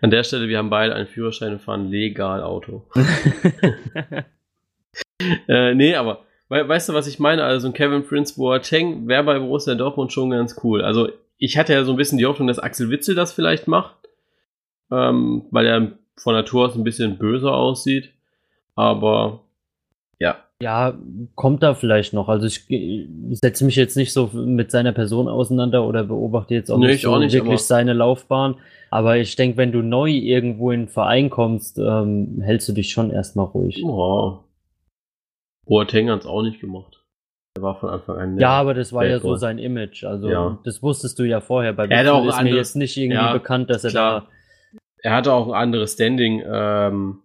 an der Stelle, wir haben beide einen Führerschein und fahren legal Auto. Äh, nee, aber we weißt du, was ich meine? Also ein Kevin Prince Boateng wäre bei Borussia Dortmund schon ganz cool. Also ich hatte ja so ein bisschen die Hoffnung, dass Axel Witzel das vielleicht macht, ähm, weil er von Natur aus ein bisschen böser aussieht. Aber ja, Ja, kommt da vielleicht noch. Also ich, setze mich jetzt nicht so mit seiner Person auseinander oder beobachte jetzt auch Nee, nicht ich so auch nicht, wirklich seine Laufbahn. Aber ich denke, wenn du neu irgendwo in den Verein kommst, ähm, hältst du dich schon erstmal ruhig. oh. Boateng hat es auch nicht gemacht. Er war von Anfang an. Ja, aber das war ja Bad so sein Image. Also Ja. das wusstest du ja vorher. Bei Er auch ist mir anderes- jetzt nicht irgendwie ja, bekannt, dass er klar. er hatte auch ein anderes Standing ähm,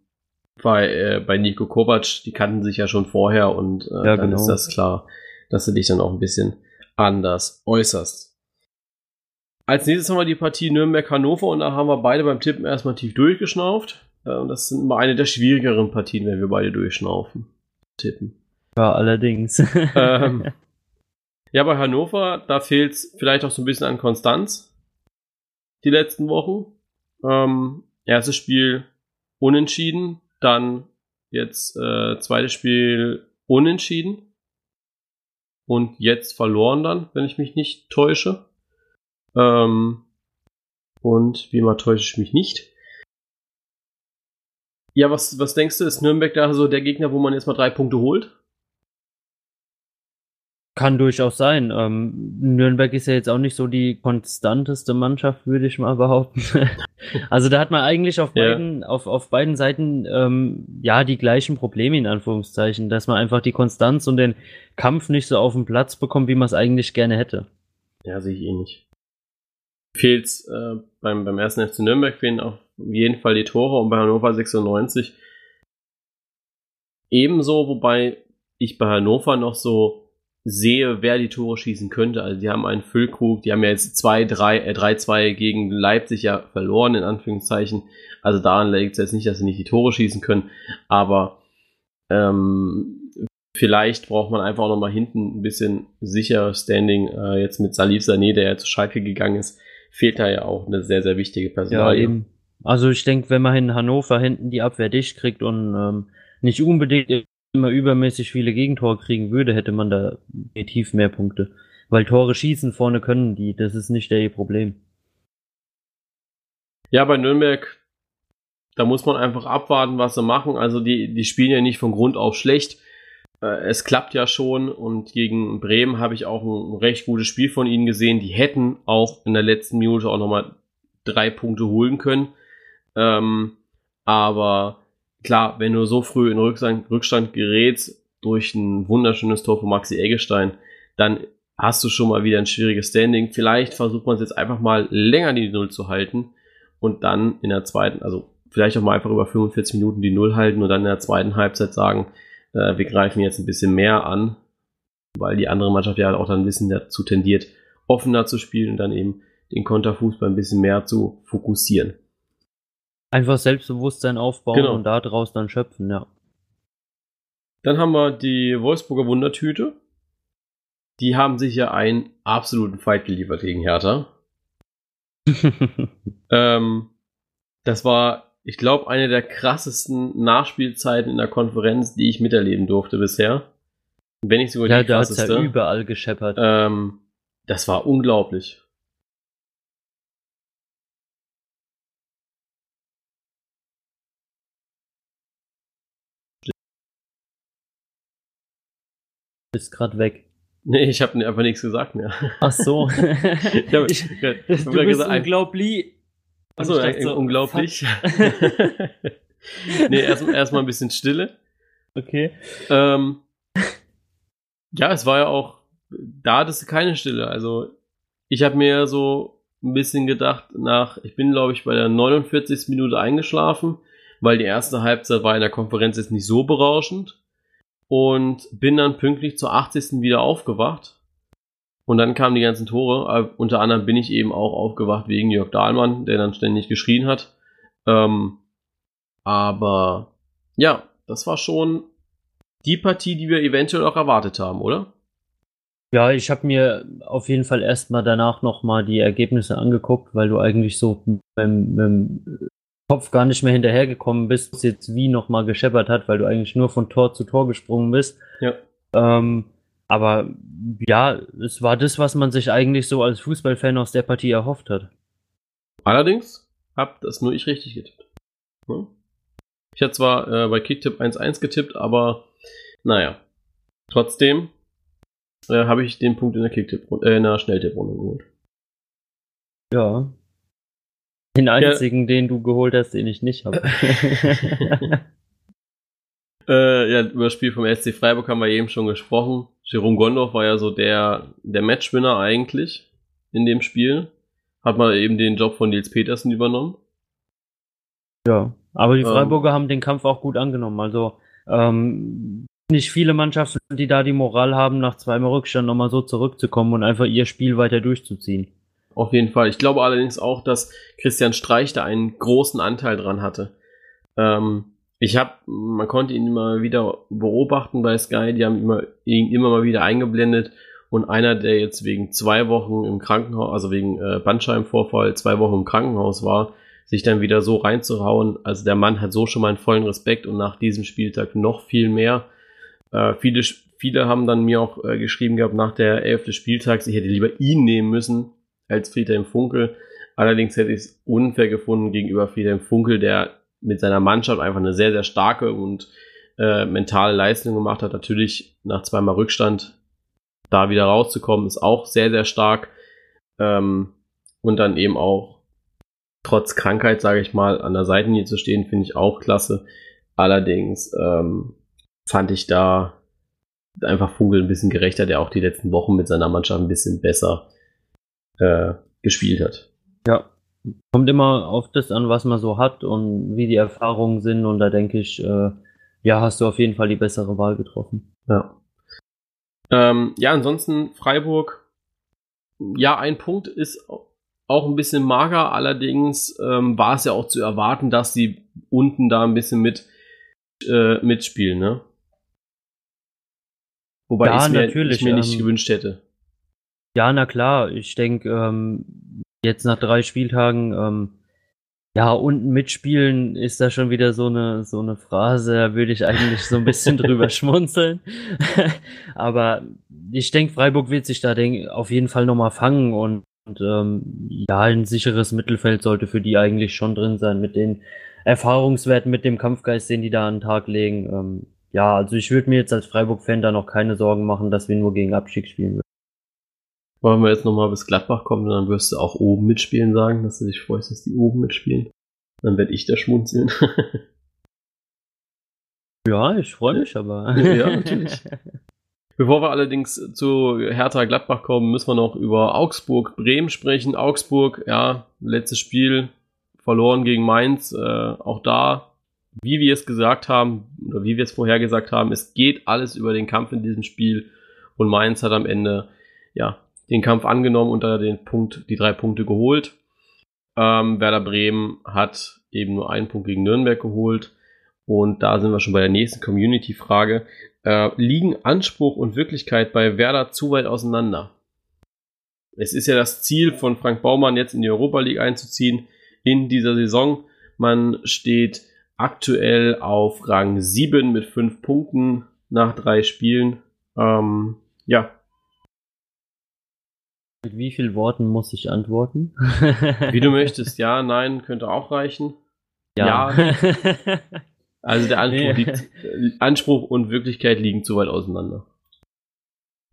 bei, äh, bei Nico Kovac. Die kannten sich ja schon vorher und äh, Ja, dann genau. ist das klar, dass du dich dann auch ein bisschen anders äußerst. Als nächstes haben wir die Partie Nürnberg-Hannover und da haben wir beide beim Tippen erstmal tief durchgeschnauft. Äh, das sind immer eine der schwierigeren Partien, wenn wir beide durchschnaufen. Tippen. Ja, allerdings. ähm, ja, bei Hannover, da fehlt es vielleicht auch so ein bisschen an Konstanz. Die letzten Wochen. Ähm, erstes Spiel unentschieden, dann jetzt äh, zweites Spiel unentschieden und jetzt verloren dann, wenn ich mich nicht täusche. Ähm, und wie immer täusche ich mich nicht. Ja, was, was denkst du, ist Nürnberg da so der Gegner, wo man jetzt mal drei Punkte holt? Kann durchaus sein. Ähm, Nürnberg ist ja jetzt auch nicht so die konstanteste Mannschaft, würde ich mal behaupten. also da hat man eigentlich auf ja. beiden, auf, auf beiden Seiten ähm, ja die gleichen Probleme in Anführungszeichen, dass man einfach die Konstanz und den Kampf nicht so auf den Platz bekommt, wie man es eigentlich gerne hätte. Ja, sehe ich eh nicht. Fehlt äh, beim, beim ersten FC Nürnberg fehlen auf jeden Fall die Tore und bei Hannover 96 ebenso, wobei ich bei Hannover noch so sehe, wer die Tore schießen könnte. Also die haben einen Füllkrug, die haben ja jetzt 2, 3, äh, 3-2 gegen Leipzig ja verloren, in Anführungszeichen. Also daran liegt es jetzt nicht, dass sie nicht die Tore schießen können, aber ähm, vielleicht braucht man einfach auch nochmal hinten ein bisschen sicheres Standing. Äh, jetzt mit Salif Sané, der ja zu Schalke gegangen ist, fehlt da ja auch eine sehr, sehr wichtige Personalie. Ja, eben. Also ich denke, wenn man in Hannover hinten die Abwehr dicht kriegt und ähm, nicht unbedingt immer übermäßig viele Gegentore kriegen würde, hätte man da definitiv mehr Punkte. Weil Tore schießen vorne können die, das ist nicht der Problem. Ja, bei Nürnberg, da muss man einfach abwarten, was sie machen. Also die, die spielen ja nicht von Grund auf schlecht. Äh, es klappt ja schon und gegen Bremen habe ich auch ein recht gutes Spiel von ihnen gesehen. Die hätten auch in der letzten Minute auch nochmal drei Punkte holen können. Ähm, aber klar, wenn du so früh in Rückstand, Rückstand gerätst durch ein wunderschönes Tor von Maxi Eggestein, dann hast du schon mal wieder ein schwieriges Standing. Vielleicht versucht man es jetzt einfach mal länger die Null zu halten und dann in der zweiten, also vielleicht auch mal einfach über 45 Minuten die Null halten und dann in der zweiten Halbzeit sagen, äh, wir greifen jetzt ein bisschen mehr an, weil die andere Mannschaft ja auch dann ein bisschen dazu tendiert, offener zu spielen und dann eben den Konterfußball ein bisschen mehr zu fokussieren. Einfach Selbstbewusstsein aufbauen genau. und daraus dann schöpfen, ja. Dann haben wir die Wolfsburger Wundertüte. Die haben sich ja einen absoluten Fight geliefert gegen Hertha. ähm, das war, ich glaube, eine der krassesten Nachspielzeiten in der Konferenz, die ich miterleben durfte bisher. Wenn nicht sogar ja, die krasseste. Ja, da hat's ja überall gescheppert. Ähm, das war unglaublich. Bist gerade weg. Nee, ich habe einfach nichts gesagt mehr. Ach so. ich hab, ich, ich du bist gesagt, unglaublich. Achso, so, unglaublich. nee, erstmal erst ein bisschen Stille. Okay. Ähm, ja, es war ja auch, da hattest du keine Stille. Also, ich habe mir so ein bisschen gedacht, nach, ich bin glaube ich bei der 49. Minute eingeschlafen, weil die erste Halbzeit war in der Konferenz jetzt nicht so berauschend und bin dann pünktlich zur 80. wieder aufgewacht. Und dann kamen die ganzen Tore. Äh, unter anderem bin ich eben auch aufgewacht wegen Jörg Dahlmann, der dann ständig geschrien hat. Ähm, aber ja, das war schon die Partie, die wir eventuell auch erwartet haben, oder? Ja, ich habe mir auf jeden Fall erstmal danach nochmal die Ergebnisse angeguckt, weil du eigentlich so beim, beim Kopf gar nicht mehr hinterhergekommen bist, was jetzt wie nochmal gescheppert hat, weil du eigentlich nur von Tor zu Tor gesprungen bist. Ja. Ähm, aber ja, es war das, was man sich eigentlich so als Fußballfan aus der Partie erhofft hat. Allerdings hab das nur ich richtig getippt. Hm? Ich hatte zwar äh, bei Kicktipp 1-1 getippt, aber naja. Trotzdem äh, habe ich den Punkt in der Kicktipp äh, in der Schnelltipprunde geholt. Ja, den einzigen, ja. den du geholt hast, den ich nicht habe. äh, ja, über das Spiel vom SC Freiburg haben wir eben schon gesprochen. Jerome Gondorf war ja so der, der Matchwinner eigentlich in dem Spiel. Hat mal eben den Job von Nils Petersen übernommen. Ja, aber die ähm. Freiburger ähm, haben den Kampf auch gut angenommen. Also, ähm, nicht viele Mannschaften, die da die Moral haben, nach zweimal Rückstand nochmal so zurückzukommen und einfach ihr Spiel weiter durchzuziehen. Auf jeden Fall. Ich glaube allerdings auch, dass Christian Streich da einen großen Anteil dran hatte. Ähm, ich habe, man konnte ihn immer wieder beobachten bei Sky, die haben immer, ihn immer mal wieder eingeblendet und einer, der jetzt wegen zwei Wochen im Krankenhaus, also wegen äh, Bandscheibenvorfall zwei Wochen im Krankenhaus war, sich dann wieder so reinzuhauen. Also der Mann hat so schon mal einen vollen Respekt und nach diesem Spieltag noch viel mehr. Äh, viele, viele haben dann mir auch äh, geschrieben gehabt nach der elfte Spieltags, ich hätte lieber ihn nehmen müssen als Friedhelm Funkel. Allerdings hätte ich es unfair gefunden gegenüber Friedhelm Funkel, der mit seiner Mannschaft einfach eine sehr, sehr starke und äh, mentale Leistung gemacht hat. Natürlich nach zweimal Rückstand da wieder rauszukommen, ist auch sehr, sehr stark. Ähm, und dann eben auch trotz Krankheit, sage ich mal, an der Seitenlinie zu stehen, finde ich auch klasse. Allerdings ähm, fand ich da einfach Vogel ein bisschen gerechter, der auch die letzten Wochen mit seiner Mannschaft ein bisschen besser äh, gespielt hat. Ja, kommt immer auf das an, was man so hat und wie die Erfahrungen sind. Und da denke ich, äh, ja, hast du auf jeden Fall die bessere Wahl getroffen. Ja. Ähm, ja, ansonsten Freiburg, ja, ein Punkt ist auch ein bisschen mager, allerdings ähm, war es ja auch zu erwarten, dass sie unten da ein bisschen mit äh, mitspielen, ne? Wobei ja, ich es mir, ich mir nicht ähm, gewünscht hätte. Ja, na klar, ich denke, ähm, jetzt nach drei Spieltagen, ähm, ja, unten mitspielen ist da schon wieder so eine, so eine Phrase, da würde ich eigentlich so ein bisschen drüber schmunzeln. Aber ich denke, Freiburg wird sich da denk, auf jeden Fall nochmal fangen und und ähm, ja, ein sicheres Mittelfeld sollte für die eigentlich schon drin sein mit den Erfahrungswerten, mit dem Kampfgeist, den die da an den Tag legen. Ähm, ja, also ich würde mir jetzt als Freiburg-Fan da noch keine Sorgen machen, dass wir nur gegen Abstieg spielen würden. Wollen wir jetzt nochmal bis Gladbach kommen, dann wirst du auch oben mitspielen sagen, dass du dich freust, dass die oben mitspielen. Dann werde ich da schmunzeln. ja, ich freue mich aber. ja, natürlich. Bevor wir allerdings zu Hertha Gladbach kommen, müssen wir noch über Augsburg Bremen sprechen. Augsburg, ja, letztes Spiel verloren gegen Mainz. Äh, auch da, wie wir es gesagt haben, oder wie wir es vorher gesagt haben, es geht alles über den Kampf in diesem Spiel. Und Mainz hat am Ende, ja, den Kampf angenommen und da den Punkt, die drei Punkte geholt. Ähm, Werder Bremen hat eben nur einen Punkt gegen Nürnberg geholt. Und da sind wir schon bei der nächsten Community-Frage. Äh, liegen Anspruch und Wirklichkeit bei Werder zu weit auseinander? Es ist ja das Ziel von Frank Baumann, jetzt in die Europa League einzuziehen in dieser Saison. Man steht aktuell auf Rang 7 mit 5 Punkten nach drei Spielen. Ähm, ja. Mit wie vielen Worten muss ich antworten? wie du möchtest. Ja, nein, könnte auch reichen. Ja. ja. Also der Anspruch, nee. liegt, Anspruch und Wirklichkeit liegen zu weit auseinander.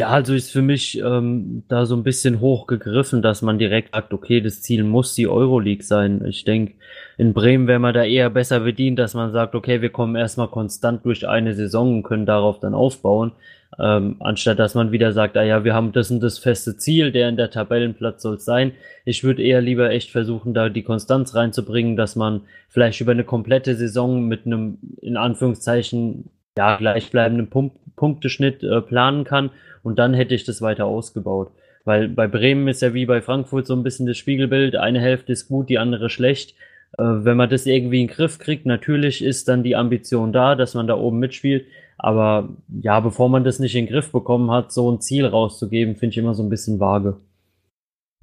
Ja, also ist für mich ähm, da so ein bisschen hochgegriffen, dass man direkt sagt, okay, das Ziel muss die Euroleague sein. Ich denke, in Bremen wäre man da eher besser bedient, dass man sagt, okay, wir kommen erstmal konstant durch eine Saison und können darauf dann aufbauen, ähm, anstatt dass man wieder sagt, ah ja, wir haben das und das feste Ziel, der in der Tabellenplatz soll sein. Ich würde eher lieber echt versuchen, da die Konstanz reinzubringen, dass man vielleicht über eine komplette Saison mit einem, in Anführungszeichen, ja, gleichbleibenden Pump Punkteschnitt äh, planen kann und dann hätte ich das weiter ausgebaut. Weil bei Bremen ist ja wie bei Frankfurt so ein bisschen das Spiegelbild, eine Hälfte ist gut, die andere schlecht. Äh, wenn man das irgendwie in den Griff kriegt, natürlich ist dann die Ambition da, dass man da oben mitspielt. Aber ja, bevor man das nicht in den Griff bekommen hat, so ein Ziel rauszugeben, finde ich immer so ein bisschen vage.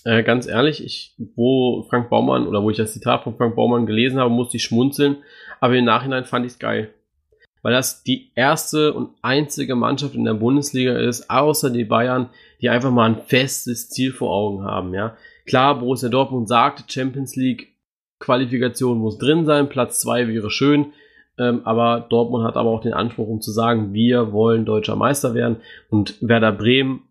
Äh, ganz ehrlich, ich, wo Frank Baumann oder wo ich das Zitat von Frank Baumann gelesen habe, musste ich schmunzeln. Aber im Nachhinein fand ich es geil. Weil das die erste und einzige Mannschaft in der Bundesliga ist, außer die Bayern, die einfach mal ein festes Ziel vor Augen haben, ja. Klar, Borussia Dortmund sagt, Champions League Qualifikation muss drin sein, Platz zwei wäre schön. Ähm, aber Dortmund hat aber auch den Anspruch, um zu sagen, wir wollen deutscher Meister werden. Und Werder Bremen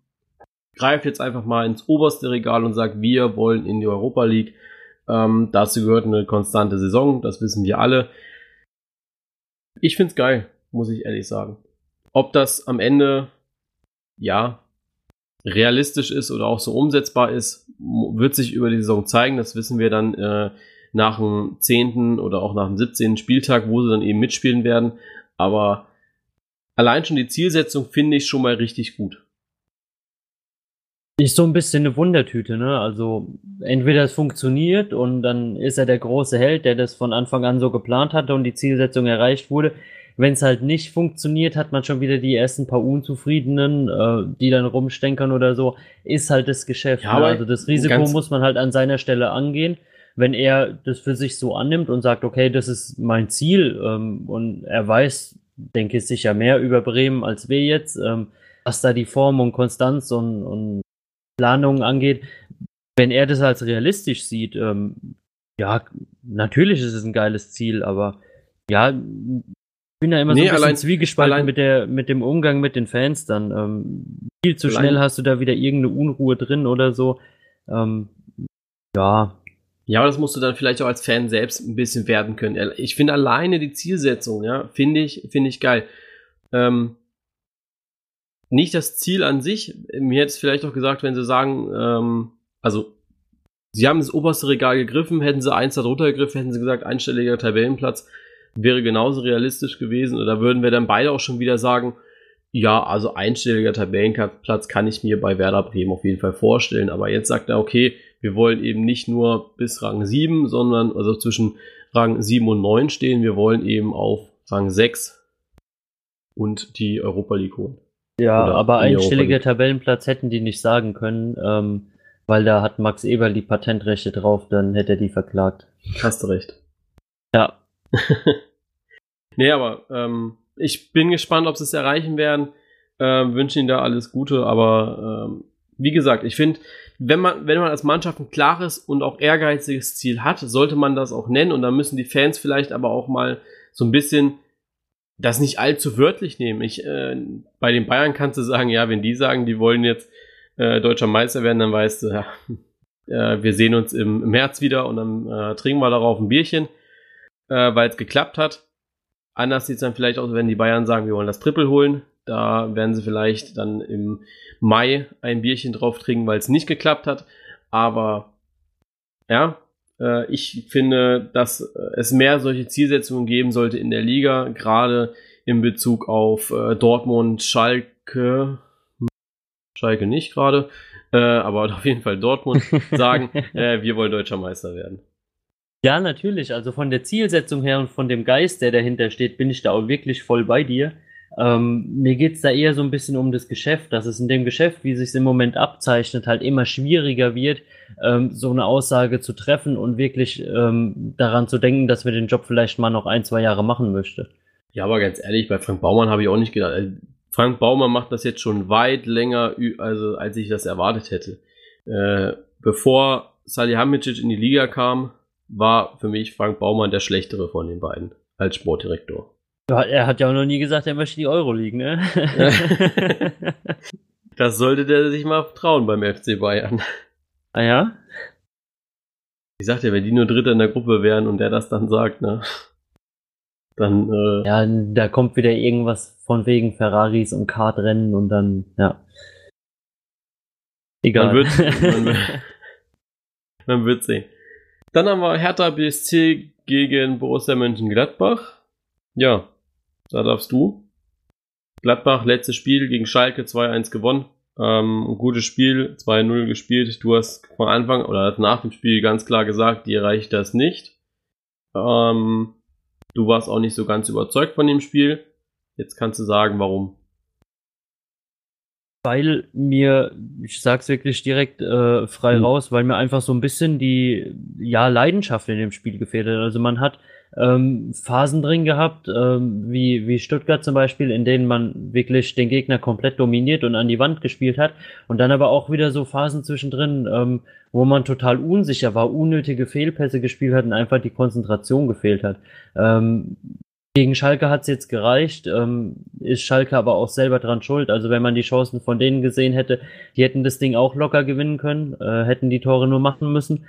greift jetzt einfach mal ins oberste Regal und sagt, wir wollen in die Europa League. Ähm, dazu gehört eine konstante Saison, das wissen wir alle. Ich find's geil, muss ich ehrlich sagen. Ob das am Ende, ja, realistisch ist oder auch so umsetzbar ist, wird sich über die Saison zeigen. Das wissen wir dann äh, nach dem 10. oder auch nach dem 17. Spieltag, wo sie dann eben mitspielen werden. Aber allein schon die Zielsetzung finde ich schon mal richtig gut. Ist so ein bisschen eine Wundertüte, ne? Also entweder es funktioniert und dann ist er der große Held, der das von Anfang an so geplant hatte und die Zielsetzung erreicht wurde. Wenn es halt nicht funktioniert, hat man schon wieder die ersten paar Unzufriedenen, äh, die dann rumstenkern oder so. Ist halt das Geschäft. Ja, ne? Also das Risiko muss man halt an seiner Stelle angehen. Wenn er das für sich so annimmt und sagt, okay, das ist mein Ziel ähm, und er weiß, denke ich, sicher mehr über Bremen als wir jetzt, ähm, was da die Form und Konstanz und, und Planungen angeht, wenn er das als realistisch sieht, ähm, ja, natürlich ist es ein geiles Ziel, aber ja, ich bin ja immer nee, so ein bisschen allein, zwiegespalten allein, mit, der, mit dem Umgang mit den Fans dann. Ähm, viel zu allein, schnell hast du da wieder irgendeine Unruhe drin oder so. Ähm, ja. Ja, aber das musst du dann vielleicht auch als Fan selbst ein bisschen werden können. Ich finde alleine die Zielsetzung, ja, finde ich, finde ich geil. Ähm, nicht das Ziel an sich. Mir hätte es vielleicht auch gesagt, wenn sie sagen, ähm, also sie haben das oberste Regal gegriffen, hätten sie eins darunter gegriffen, hätten sie gesagt, einstelliger Tabellenplatz wäre genauso realistisch gewesen. Oder würden wir dann beide auch schon wieder sagen, ja, also einstelliger Tabellenplatz kann ich mir bei Werder Bremen auf jeden Fall vorstellen. Aber jetzt sagt er, okay, wir wollen eben nicht nur bis Rang 7, sondern also zwischen Rang 7 und 9 stehen. Wir wollen eben auf Rang 6 und die Europa League holen. Ja, Oder aber einstelliger Tabellenplatz hätten die nicht sagen können, ähm, weil da hat Max Eberl die Patentrechte drauf, dann hätte er die verklagt. Hast du recht. Ja. nee, aber ähm, ich bin gespannt, ob sie es erreichen werden. Ähm, wünsche ihnen da alles Gute, aber ähm, wie gesagt, ich finde, wenn man, wenn man als Mannschaft ein klares und auch ehrgeiziges Ziel hat, sollte man das auch nennen und dann müssen die Fans vielleicht aber auch mal so ein bisschen das nicht allzu wörtlich nehmen. Ich, äh, bei den Bayern kannst du sagen, ja, wenn die sagen, die wollen jetzt äh, deutscher Meister werden, dann weißt du, ja, äh, wir sehen uns im März wieder und dann äh, trinken wir darauf ein Bierchen, äh, weil es geklappt hat. Anders sieht es dann vielleicht aus, wenn die Bayern sagen, wir wollen das Triple holen. Da werden sie vielleicht dann im Mai ein Bierchen drauf trinken, weil es nicht geklappt hat. Aber ja, äh, ich finde, dass es mehr solche Zielsetzungen geben sollte in der Liga, gerade in Bezug auf äh, Dortmund, Schalke, Schalke nicht gerade, äh, aber auf jeden Fall Dortmund sagen, äh, wir wollen deutscher Meister werden. Ja, natürlich. Also von der Zielsetzung her und von dem Geist, der dahinter steht, bin ich da auch wirklich voll bei dir. Ähm, mir geht's da eher so ein bisschen um das Geschäft, dass es in dem Geschäft, wie es sich im Moment abzeichnet, halt immer schwieriger wird, ähm, so eine Aussage zu treffen und wirklich ähm, daran zu denken, dass wir den Job vielleicht mal noch ein, zwei Jahre machen möchte. Ja, aber ganz ehrlich, bei Frank Baumann habe ich auch nicht gedacht. Also, Frank Baumann macht das jetzt schon weit länger, also als ich das erwartet hätte. Äh, bevor Salihamidzic in die Liga kam, war für mich Frank Baumann der schlechtere von den beiden als Sportdirektor. Er hat ja auch noch nie gesagt, er möchte die Euro liegen, ne? das sollte der sich mal trauen beim FC Bayern. Ah ja? Ich sagte wenn die nur Dritter in der Gruppe wären und der das dann sagt, ne? Dann, äh, Ja, da kommt wieder irgendwas von wegen Ferraris und Kartrennen und dann, ja. Egal. Man wird, man, man wird sehen. Dann haben wir Hertha BSC gegen Borussia Mönchengladbach. Ja, da darfst du. Gladbach, letztes Spiel gegen Schalke 2-1 gewonnen. Ähm, ein gutes Spiel, 2-0 gespielt. Du hast von Anfang oder nach dem Spiel ganz klar gesagt, dir reicht das nicht. Ähm, du warst auch nicht so ganz überzeugt von dem Spiel. Jetzt kannst du sagen, warum. Weil mir, ich sag's wirklich direkt äh, frei mhm. raus, weil mir einfach so ein bisschen die ja Leidenschaft in dem Spiel gefehlt hat. Also man hat ähm, Phasen drin gehabt, ähm, wie, wie Stuttgart zum Beispiel, in denen man wirklich den Gegner komplett dominiert und an die Wand gespielt hat. Und dann aber auch wieder so Phasen zwischendrin, ähm, wo man total unsicher war, unnötige Fehlpässe gespielt hat und einfach die Konzentration gefehlt hat. Ähm, gegen Schalke hat's jetzt gereicht, ähm, ist Schalke aber auch selber dran schuld. Also wenn man die Chancen von denen gesehen hätte, die hätten das Ding auch locker gewinnen können, äh, hätten die Tore nur machen müssen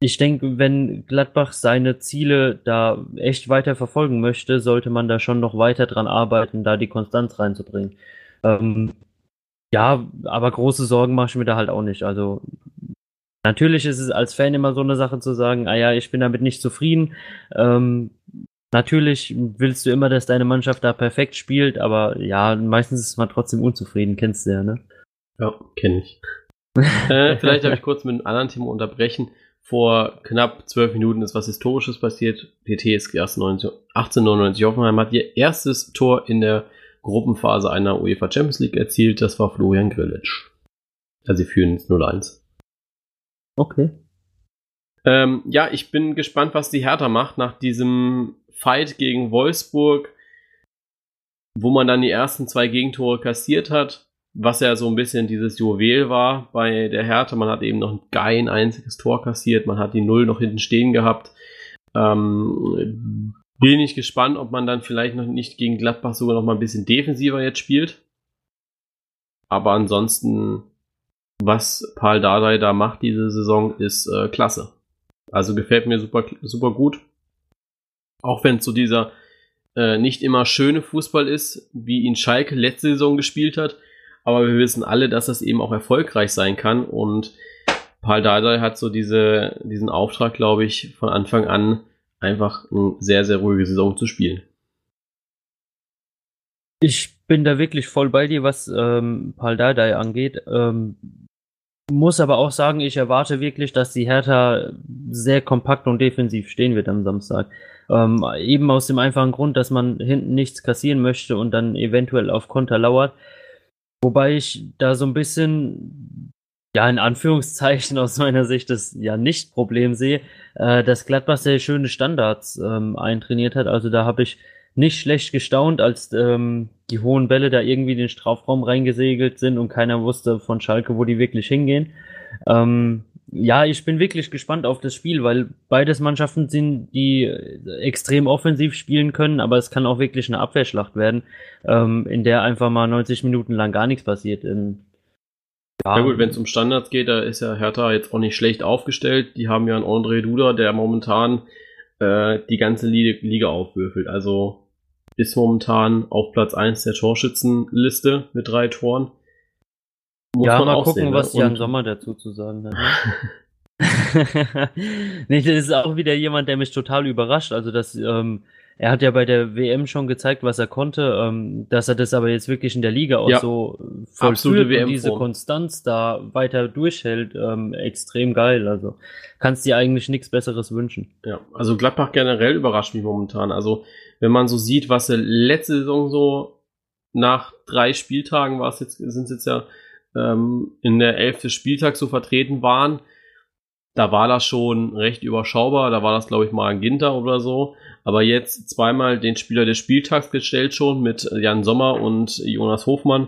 ich denke, wenn Gladbach seine Ziele da echt weiter verfolgen möchte, sollte man da schon noch weiter dran arbeiten, da die Konstanz reinzubringen. Ähm, ja, aber große Sorgen mache ich mir da halt auch nicht. Also natürlich ist es als Fan immer so eine Sache zu sagen, ah ja, ich bin damit nicht zufrieden. Ähm, Natürlich willst du immer, dass deine Mannschaft da perfekt spielt, aber ja, meistens ist man trotzdem unzufrieden, kennst du ja, ne? Ja, kenne ich. äh, vielleicht habe ich kurz mit einem anderen Thema unterbrechen. Vor knapp zwölf Minuten ist was Historisches passiert. Die TSG 1899 Hoffenheim hat ihr erstes Tor in der Gruppenphase einer UEFA Champions League erzielt. Das war Florian Grillitsch. Also sie führen jetzt 0-1. Okay. Ähm, ja, ich bin gespannt, was die Hertha macht nach diesem Fight gegen Wolfsburg, wo man dann die ersten zwei Gegentore kassiert hat, was ja so ein bisschen dieses Juwel war bei der Hertha. Man hat eben noch kein einziges Tor kassiert, man hat die Null noch hinten stehen gehabt. Ähm, bin ich gespannt, ob man dann vielleicht noch nicht gegen Gladbach sogar noch mal ein bisschen defensiver jetzt spielt. Aber ansonsten, was Paul Dardai da macht diese Saison, ist äh, klasse. Also gefällt mir super, super gut. Auch wenn es so dieser äh, nicht immer schöne Fußball ist, wie ihn Schalke letzte Saison gespielt hat. Aber wir wissen alle, dass das eben auch erfolgreich sein kann. Und Paul Dardai hat so diese, diesen Auftrag, glaube ich, von Anfang an einfach eine sehr, sehr ruhige Saison zu spielen. Ich bin da wirklich voll bei dir, was ähm, Paul Dardai angeht. Ähm, muss aber auch sagen, ich erwarte wirklich, dass die Hertha sehr kompakt und defensiv stehen wird am Samstag. Ähm, eben aus dem einfachen Grund, dass man hinten nichts kassieren möchte und dann eventuell auf Konter lauert. Wobei ich da so ein bisschen, ja, in Anführungszeichen aus meiner Sicht das ja nicht Problem sehe, äh, dass Gladbach sehr schöne Standards ähm, eintrainiert hat. Also da habe ich nicht schlecht gestaunt, als ähm, die hohen Bälle da irgendwie in den Strafraum reingesegelt sind und keiner wusste von Schalke, wo die wirklich hingehen. Ähm, ja, ich bin wirklich gespannt auf das Spiel, weil beides Mannschaften sind, die extrem offensiv spielen können, aber es kann auch wirklich eine Abwehrschlacht werden, ähm, in der einfach mal 90 Minuten lang gar nichts passiert. In, ja, ja gut, wenn es um Standards geht, da ist ja Hertha jetzt auch nicht schlecht aufgestellt. Die haben ja einen André Duda, der momentan äh, die ganze Liga aufwürfelt. Also ist momentan auf Platz 1 der Torschützenliste mit drei Toren. Muss ja, mal gucken, sehen, was ne? Jan Sommer dazu zu sagen hat. Ne? nee, das ist auch wieder jemand, der mich total überrascht. Also, dass ähm, er hat ja bei der WM schon gezeigt, was er konnte, ähm, dass er das aber jetzt wirklich in der Liga auch ja, so vollführt und diese Konstanz da weiter durchhält, ähm, extrem geil. Also kannst dir eigentlich nichts Besseres wünschen. Ja, also Gladbach generell überrascht mich momentan. Also wenn man so sieht, was er letzte Saison so nach drei Spieltagen war es jetzt, sind es jetzt ja ähm, in der elfte Spieltag so vertreten waren, da war das schon recht überschaubar. Da war das, glaube ich, mal ein Ginter oder so. Aber jetzt zweimal den Spieler des Spieltags gestellt schon mit Jan Sommer und Jonas Hofmann.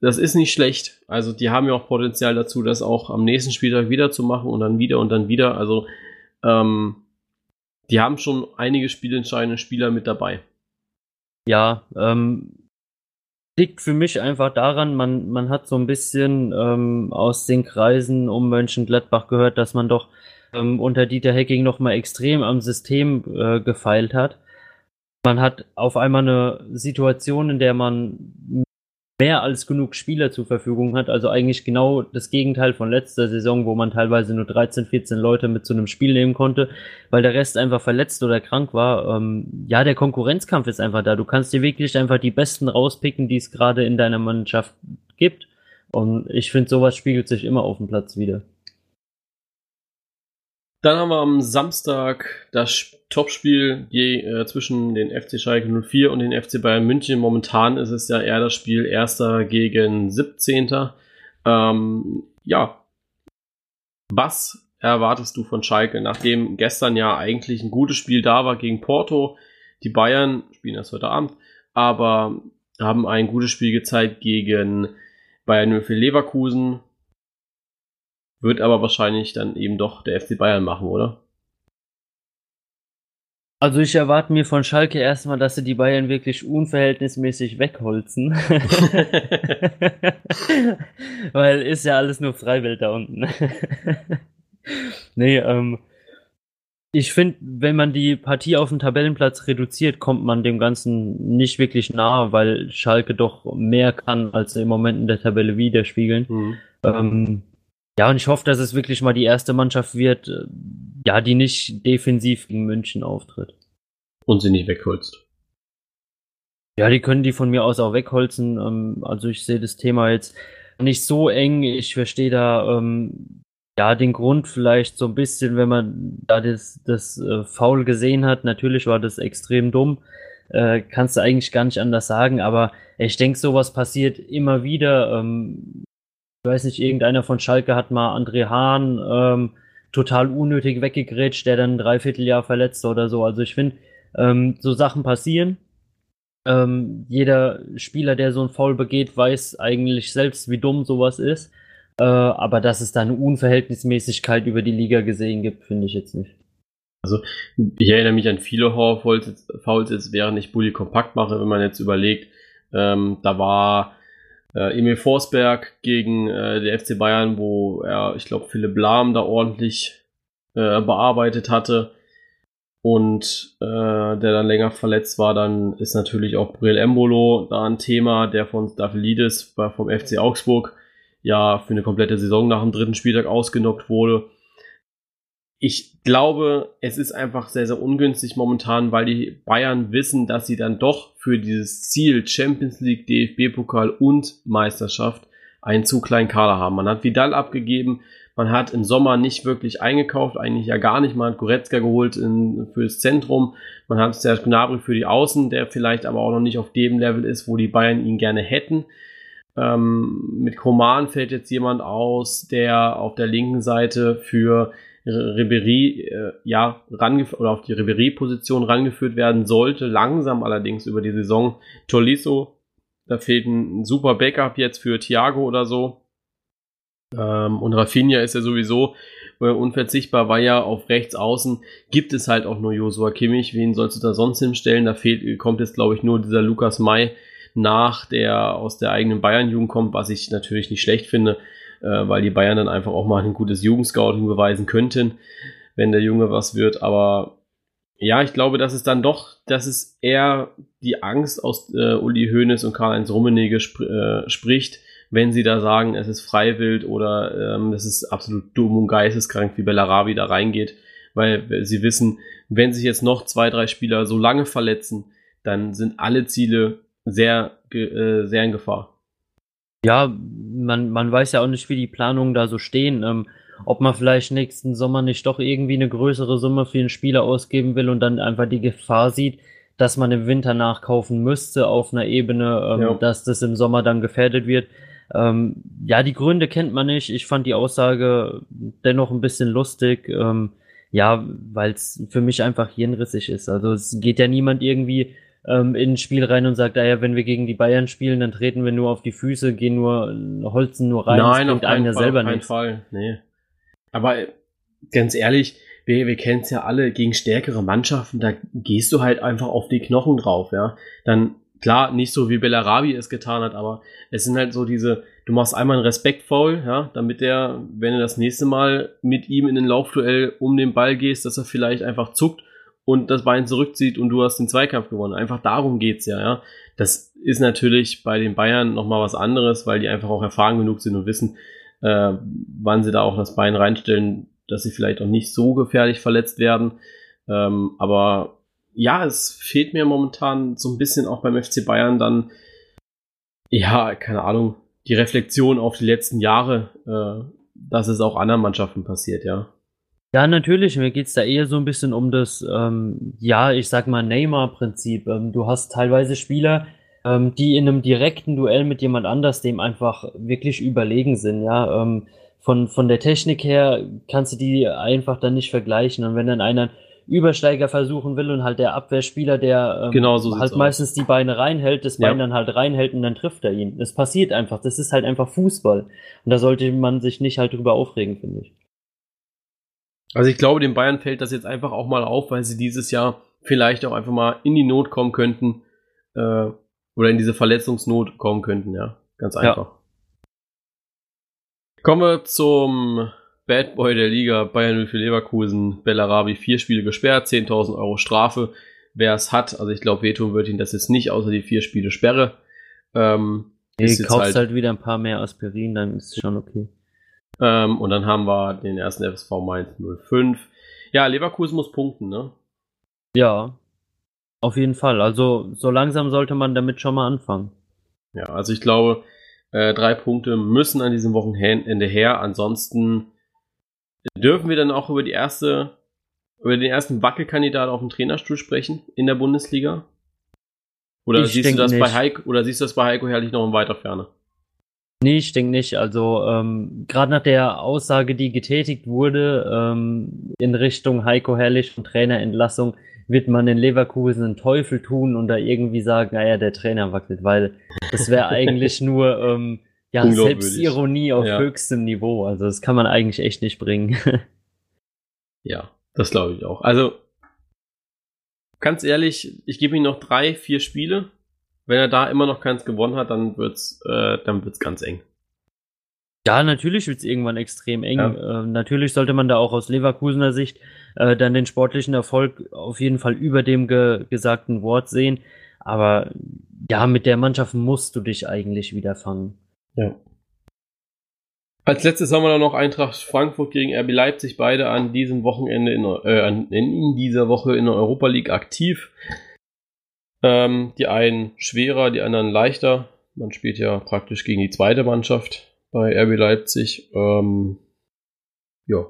Das ist nicht schlecht. Also die haben ja auch Potenzial dazu, das auch am nächsten Spieltag wieder zu machen und dann wieder und dann wieder. Also ähm, die haben schon einige spielentscheidende Spieler mit dabei. Ja, ähm, liegt für mich einfach daran, man, man hat so ein bisschen ähm, aus den Kreisen um Mönchengladbach gehört, dass man doch ähm, unter Dieter Hecking nochmal extrem am System äh, gefeilt hat. Man hat auf einmal eine Situation, in der man mehr als genug Spieler zur Verfügung hat. Also eigentlich genau das Gegenteil von letzter Saison, wo man teilweise nur 13, 14 Leute mit zu einem Spiel nehmen konnte, weil der Rest einfach verletzt oder krank war. Ähm, ja, der Konkurrenzkampf ist einfach da. Du kannst dir wirklich einfach die Besten rauspicken, die es gerade in deiner Mannschaft gibt. Und ich finde, sowas spiegelt sich immer auf dem Platz wieder. Dann haben wir am Samstag das Topspiel äh, zwischen den FC Schalke 04 und den FC Bayern München. Momentan ist es ja eher das Spiel Erster gegen 17. Ähm, ja. Was erwartest du von Schalke, nachdem gestern ja eigentlich ein gutes Spiel da war gegen Porto? Die Bayern spielen erst heute Abend, aber haben ein gutes Spiel gezeigt gegen Bayern 04 Leverkusen. Wird aber wahrscheinlich dann eben doch der FC Bayern machen, oder? Also ich erwarte mir von Schalke erstmal, dass sie die Bayern wirklich unverhältnismäßig wegholzen. Weil ist ja alles nur Freiwelt da unten. nee, ähm, ich finde, wenn man die Partie auf dem Tabellenplatz reduziert, kommt man dem Ganzen nicht wirklich nahe, weil Schalke doch mehr kann, als sie im Moment in der Tabelle widerspiegeln. Mhm. Ähm, ja, und ich hoffe, dass es wirklich mal die erste Mannschaft wird, äh, ja, die nicht defensiv gegen München auftritt. und sie nicht wegholst. Ja, die können die von mir aus auch wegholzen. Ähm, also ich sehe das Thema jetzt nicht so eng. Ich verstehe da ähm, ja den Grund vielleicht so ein bisschen, wenn man da das, das äh, Foul gesehen hat. Natürlich war das extrem dumm. Äh, kannst du eigentlich gar nicht anders sagen, aber ich denke, sowas passiert immer wieder. Ähm, weiß nicht, irgendeiner von Schalke hat mal André Hahn ähm, total unnötig weggegrätscht, der dann ein Dreivierteljahr verletzt oder so. Also ich finde, ähm, so Sachen passieren. Ähm, jeder Spieler, der so ein Foul begeht, weiß eigentlich selbst, wie dumm sowas ist. Äh, aber dass es da eine Unverhältnismäßigkeit über die Liga gesehen gibt, finde ich jetzt nicht. Also ich erinnere mich an viele Horror-Fouls jetzt, während ich Bully kompakt mache, wenn man jetzt überlegt, ähm, da war äh, Emil Forsberg gegen äh, der FC Bayern, wo er, ich glaube, Philipp Lahm da ordentlich äh, bearbeitet hatte und äh, der dann länger verletzt war, dann ist natürlich auch Brill Embolo da ein Thema, der von Staphelidis vom FC Augsburg ja für eine komplette Saison nach dem dritten Spieltag ausgenockt wurde. Ich glaube, es ist einfach sehr, sehr ungünstig momentan, weil die Bayern wissen, dass sie dann doch für dieses Ziel Champions League, DFB-Pokal und Meisterschaft einen zu kleinen Kader haben. Man hat Vidal abgegeben, man hat im Sommer nicht wirklich eingekauft, eigentlich ja gar nicht. Man hat Goretzka geholt in, fürs Zentrum. Man hat Serge Gnabry für die Außen, der vielleicht aber auch noch nicht auf dem Level ist, wo die Bayern ihn gerne hätten. Ähm, mit Koman fällt jetzt jemand aus, der auf der linken Seite für Ribery äh, ja rangeführt oder auf die Ribery-Position rangeführt werden sollte. Langsam allerdings über die Saison. Tolisso, da fehlt ein super Backup jetzt für Thiago oder so. Ähm, und Rafinha ist ja sowieso äh, unverzichtbar, weil ja auf rechts außen gibt es halt auch nur Josua Kimmich. Wen sollst du da sonst hinstellen? Da fehlt, kommt jetzt, glaube ich, nur dieser Lukas May nach, der aus der eigenen Bayern-Jugend kommt, was ich natürlich nicht schlecht finde, weil die Bayern dann einfach auch mal ein gutes Jugendscouting beweisen könnten, wenn der Junge was wird. Aber ja, ich glaube, dass es dann doch, dass es eher die Angst aus äh, Uli Hoeneß und Karl-Heinz Rummenigge sp äh, spricht, wenn sie da sagen, es ist freiwillig oder ähm, es ist absolut dumm und geisteskrank, wie Bellarabi da reingeht, weil sie wissen, wenn sich jetzt noch zwei, drei Spieler so lange verletzen, dann sind alle Ziele sehr, äh, sehr in Gefahr. Ja, man, man weiß ja auch nicht, wie die Planungen da so stehen. Ähm, ob man vielleicht nächsten Sommer nicht doch irgendwie eine größere Summe für den Spieler ausgeben will und dann einfach die Gefahr sieht, dass man im Winter nachkaufen müsste auf einer Ebene, ähm, ja. dass das im Sommer dann gefährdet wird. Ähm, ja, die Gründe kennt man nicht. Ich fand die Aussage dennoch ein bisschen lustig. Ähm, ja, weil es für mich einfach hirnrissig ist. Also es geht ja niemand irgendwie ähm, in ein Spiel rein und sagt, naja, ah wenn wir gegen die Bayern spielen, dann treten wir nur auf die Füße, gehen nur, holzen nur rein. Nein, auf keinen, Fall, selber auf keinen Fall. Nee. Aber ganz ehrlich, wir, wir kennen es ja alle, gegen stärkere Mannschaften, da gehst du halt einfach auf die Knochen drauf, ja. Dann Klar, nicht so wie Bellarabi es getan hat, aber es sind halt so diese, du machst einmal einen Respektfoul, ja, damit der, wenn du das nächste Mal mit ihm in den Laufduell um den Ball gehst, dass er vielleicht einfach zuckt und das Bein zurückzieht und du hast den Zweikampf gewonnen. Einfach darum geht's ja, ja. Das ist natürlich bei den Bayern nochmal was anderes, weil die einfach auch erfahren genug sind und wissen, äh, wann sie da auch das Bein reinstellen, dass sie vielleicht auch nicht so gefährlich verletzt werden. Ähm, aber ja, es fehlt mir momentan so ein bisschen auch beim FC Bayern dann, ja, keine Ahnung, die Reflexion auf die letzten Jahre, äh, dass es auch anderen Mannschaften passiert, ja. Ja, natürlich. Mir geht's da eher so ein bisschen um das, ähm, ja, ich sag mal, Neymar-Prinzip. Ähm, du hast teilweise Spieler, ähm, die in einem direkten Duell mit jemand anders dem einfach wirklich überlegen sind, ja. Ähm, von, von der Technik her kannst du die einfach dann nicht vergleichen. Und wenn dann einer Übersteiger versuchen will und halt der Abwehrspieler, der ähm, genau so halt meistens aus. die Beine reinhält, das Bein ja. dann halt reinhält und dann trifft er ihn. Das passiert einfach. Das ist halt einfach Fußball. Und da sollte man sich nicht halt drüber aufregen, finde ich. Also ich glaube, den Bayern fällt das jetzt einfach auch mal auf, weil sie dieses Jahr vielleicht auch einfach mal in die Not kommen könnten äh, oder in diese Verletzungsnot kommen könnten, ja. Ganz einfach. Ja. Kommen wir zum Bad Boy der Liga, Bayern für Leverkusen, Bellarabi, vier Spiele gesperrt, 10.000 Euro Strafe. Wer es hat, also ich glaube, Veto wird ihn das jetzt nicht, außer die vier Spiele Sperre. Ähm, nee, kaufst halt, halt, wieder ein paar mehr Aspirin, dann ist es schon okay. Ähm, und dann haben wir den ersten FSV Mainz 05. Ja, Leverkusen muss punkten, ne? Ja. Auf jeden Fall. Also so langsam sollte man damit schon mal anfangen. Ja, also ich glaube, äh, drei Punkte müssen an diesem Wochenende her. Ansonsten dürfen wir dann auch über die erste, über den ersten Wackelkandidat auf dem Trainerstuhl sprechen in der Bundesliga. Oder ich siehst du das nicht. bei Heiko, oder siehst du das bei Heiko Herrlich noch in weiter Ferne? Nee, ich denke nicht. Also ähm, gerade nach der Aussage, die getätigt wurde ähm, in Richtung Heiko Herrlich und Trainerentlassung, wird man in Leverkusen einen Teufel tun und da irgendwie sagen, naja, der Trainer wackelt, weil das wäre eigentlich nur ähm, ja, Selbstironie auf ja. höchstem Niveau. Also das kann man eigentlich echt nicht bringen. ja, das glaube ich auch. Also ganz ehrlich, ich gebe ihm noch drei, vier Spiele. Wenn er da immer noch keins gewonnen hat, dann wird's, äh, dann wird's ganz eng. Ja, natürlich wird es irgendwann extrem eng. Ja. Äh, natürlich sollte man da auch aus Leverkusener Sicht äh, dann den sportlichen Erfolg auf jeden Fall über dem ge gesagten Wort sehen. Aber ja, mit der Mannschaft musst du dich eigentlich wieder fangen. Ja. Als letztes haben wir dann noch Eintracht Frankfurt gegen RB Leipzig, beide an diesem Wochenende in, äh, in dieser Woche in der Europa League aktiv. Ähm, die einen schwerer, die anderen leichter. Man spielt ja praktisch gegen die zweite Mannschaft bei RB Leipzig. Ähm, ja.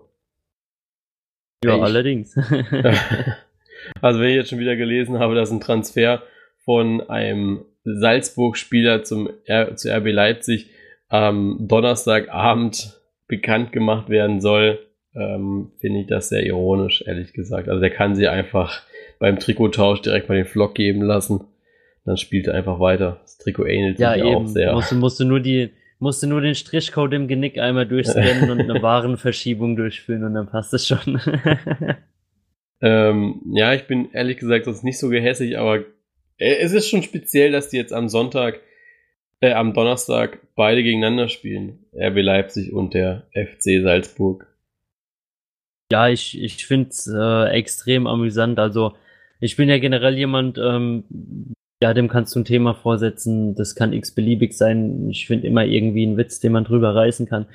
Ja, ich, allerdings. also wenn ich jetzt schon wieder gelesen habe, dass ein Transfer von einem Salzburg-Spieler zum R zu RB Leipzig am Donnerstagabend bekannt gemacht werden soll, ähm, finde ich das sehr ironisch, ehrlich gesagt. Also der kann sie einfach beim Trikottausch direkt mal den Flock geben lassen. Dann spielt er einfach weiter. Das Trikot ähnelt ja, sich eben. auch sehr. Musst, musst du nur die, musste nur den Strichcode im Genick einmal durchscannen und eine Warenverschiebung durchführen und dann passt es schon. ähm, ja, ich bin ehrlich gesagt sonst nicht so gehässig, aber äh, es ist schon speziell, dass die jetzt am Sonntag, äh, am Donnerstag beide gegeneinander spielen. RB Leipzig und der FC Salzburg. Ja, ich, ich finde es äh, extrem amüsant. Also ich bin ja generell jemand, ähm, ja, dem kannst du ein Thema vorsetzen, das kann x-beliebig sein. Ich finde immer irgendwie einen Witz, den man drüber reißen kann.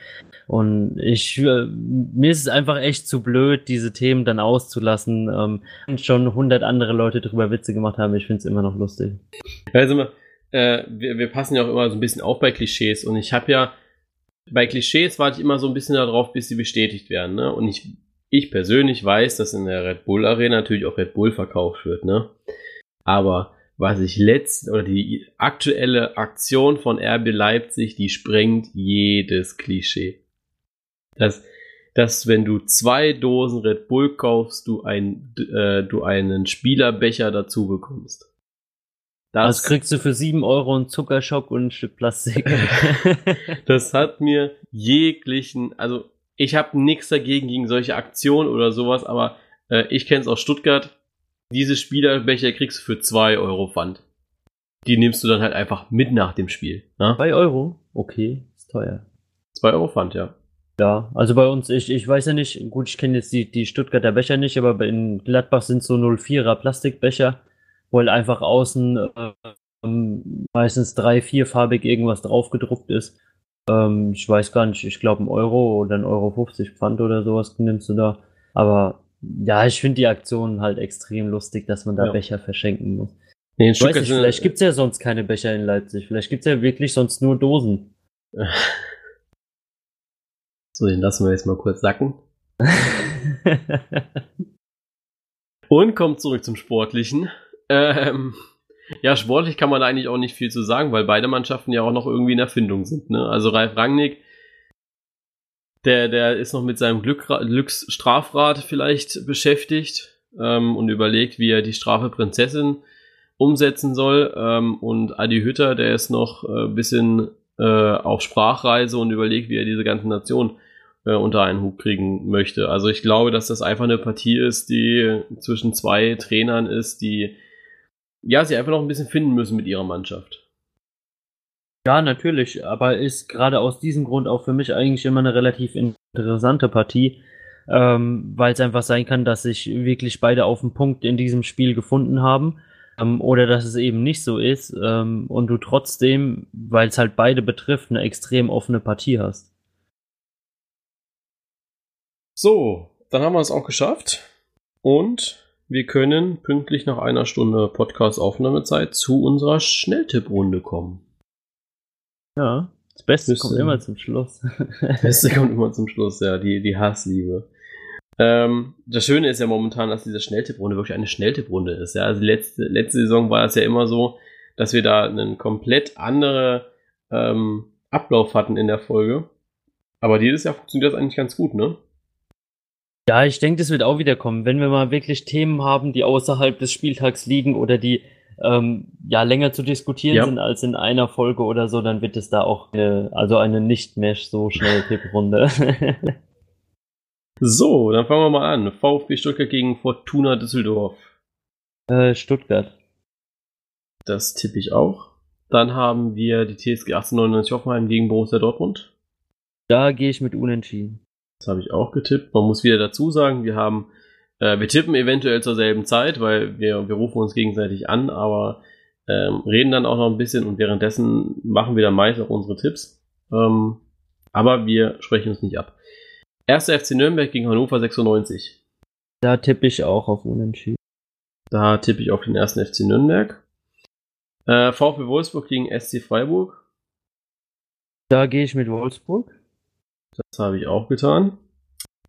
Und ich, äh, mir ist es einfach echt zu blöd, diese Themen dann auszulassen. Ähm, schon hundert andere Leute drüber Witze gemacht haben, ich finde es immer noch lustig. Also, äh, wir, wir passen ja auch immer so ein bisschen auf bei Klischees und ich habe ja, bei Klischees warte ich immer so ein bisschen darauf, bis sie bestätigt werden, ne? Und ich, ich persönlich weiß, dass in der Red Bull Arena natürlich auch Red Bull verkauft wird, ne? Aber was ich letzt oder die aktuelle Aktion von RB Leipzig, die sprengt jedes Klischee. Dass, dass wenn du zwei Dosen Red Bull kaufst, du, ein, äh, du einen Spielerbecher dazu bekommst. Das, das kriegst du für sieben Euro einen Zuckerschock und ein Stück Plastik. das hat mir jeglichen, also ich habe nichts dagegen gegen solche Aktionen oder sowas, aber äh, ich kenne es aus Stuttgart diese Spielerbecher kriegst du für 2 Euro Pfand. Die nimmst du dann halt einfach mit nach dem Spiel. 2 ne? Euro? Okay, ist teuer. 2 Euro Pfand, ja. Ja, also bei uns, ich, ich weiß ja nicht, gut, ich kenne jetzt die, die Stuttgarter Becher nicht, aber in Gladbach sind so 04er Plastikbecher, wo halt einfach außen äh, meistens drei, vierfarbig irgendwas draufgedruckt ist. Ähm, ich weiß gar nicht, ich glaube ein Euro oder ein Euro 50 Pfand oder sowas nimmst du da. Aber ja, ich finde die Aktion halt extrem lustig, dass man da ja. Becher verschenken muss. Nee, in Weiß nicht, vielleicht gibt's ja sonst keine Becher in Leipzig. Vielleicht gibt's ja wirklich sonst nur Dosen. so, den lassen wir jetzt mal kurz sacken. Und kommt zurück zum Sportlichen. Ähm, ja, sportlich kann man eigentlich auch nicht viel zu sagen, weil beide Mannschaften ja auch noch irgendwie in Erfindung sind. Ne? Also Ralf Rangnick der, der ist noch mit seinem Glück, Glücksstrafrat vielleicht beschäftigt ähm, und überlegt, wie er die Strafe Prinzessin umsetzen soll. Ähm, und Adi Hütter, der ist noch ein äh, bisschen äh, auf Sprachreise und überlegt, wie er diese ganze Nation äh, unter einen Hut kriegen möchte. Also ich glaube, dass das einfach eine Partie ist, die zwischen zwei Trainern ist, die ja, sie einfach noch ein bisschen finden müssen mit ihrer Mannschaft. Ja, natürlich, aber ist gerade aus diesem Grund auch für mich eigentlich immer eine relativ interessante Partie, ähm, weil es einfach sein kann, dass sich wirklich beide auf den Punkt in diesem Spiel gefunden haben ähm, oder dass es eben nicht so ist ähm, und du trotzdem, weil es halt beide betrifft, eine extrem offene Partie hast. So, dann haben wir es auch geschafft und wir können pünktlich nach einer Stunde Podcast-Aufnahmezeit zu unserer Schnelltipprunde kommen. Ja, das Beste Müsste, kommt immer zum Schluss. das Beste kommt immer zum Schluss, ja, die, die Hassliebe. Ähm, das Schöne ist ja momentan, dass diese Schnelltipprunde wirklich eine Schnelltipprunde ist. Ja, also letzte, letzte Saison war es ja immer so, dass wir da einen komplett anderen ähm, Ablauf hatten in der Folge. Aber dieses Jahr funktioniert das eigentlich ganz gut, ne? Ja, ich denke, das wird auch wieder kommen. Wenn wir mal wirklich Themen haben, die außerhalb des Spieltags liegen oder die ähm, ja länger zu diskutieren ja. sind als in einer Folge oder so, dann wird es da auch eine, also eine nicht mehr so schnelle Tipprunde. so, dann fangen wir mal an. VfB Stuttgart gegen Fortuna Düsseldorf. Äh, Stuttgart. Das tippe ich auch. Dann haben wir die TSG 1899 Hoffenheim gegen Borussia Dortmund. Da gehe ich mit Unentschieden. Das habe ich auch getippt. Man muss wieder dazu sagen, wir haben, äh, wir tippen eventuell zur selben Zeit, weil wir, wir rufen uns gegenseitig an, aber ähm, reden dann auch noch ein bisschen und währenddessen machen wir dann meist auch unsere Tipps. Ähm, aber wir sprechen uns nicht ab. Erster FC Nürnberg gegen Hannover 96. Da tippe ich auch auf Unentschieden. Da tippe ich auf den ersten FC Nürnberg. Äh, VfB Wolfsburg gegen SC Freiburg. Da gehe ich mit Wolfsburg. Das habe ich auch getan.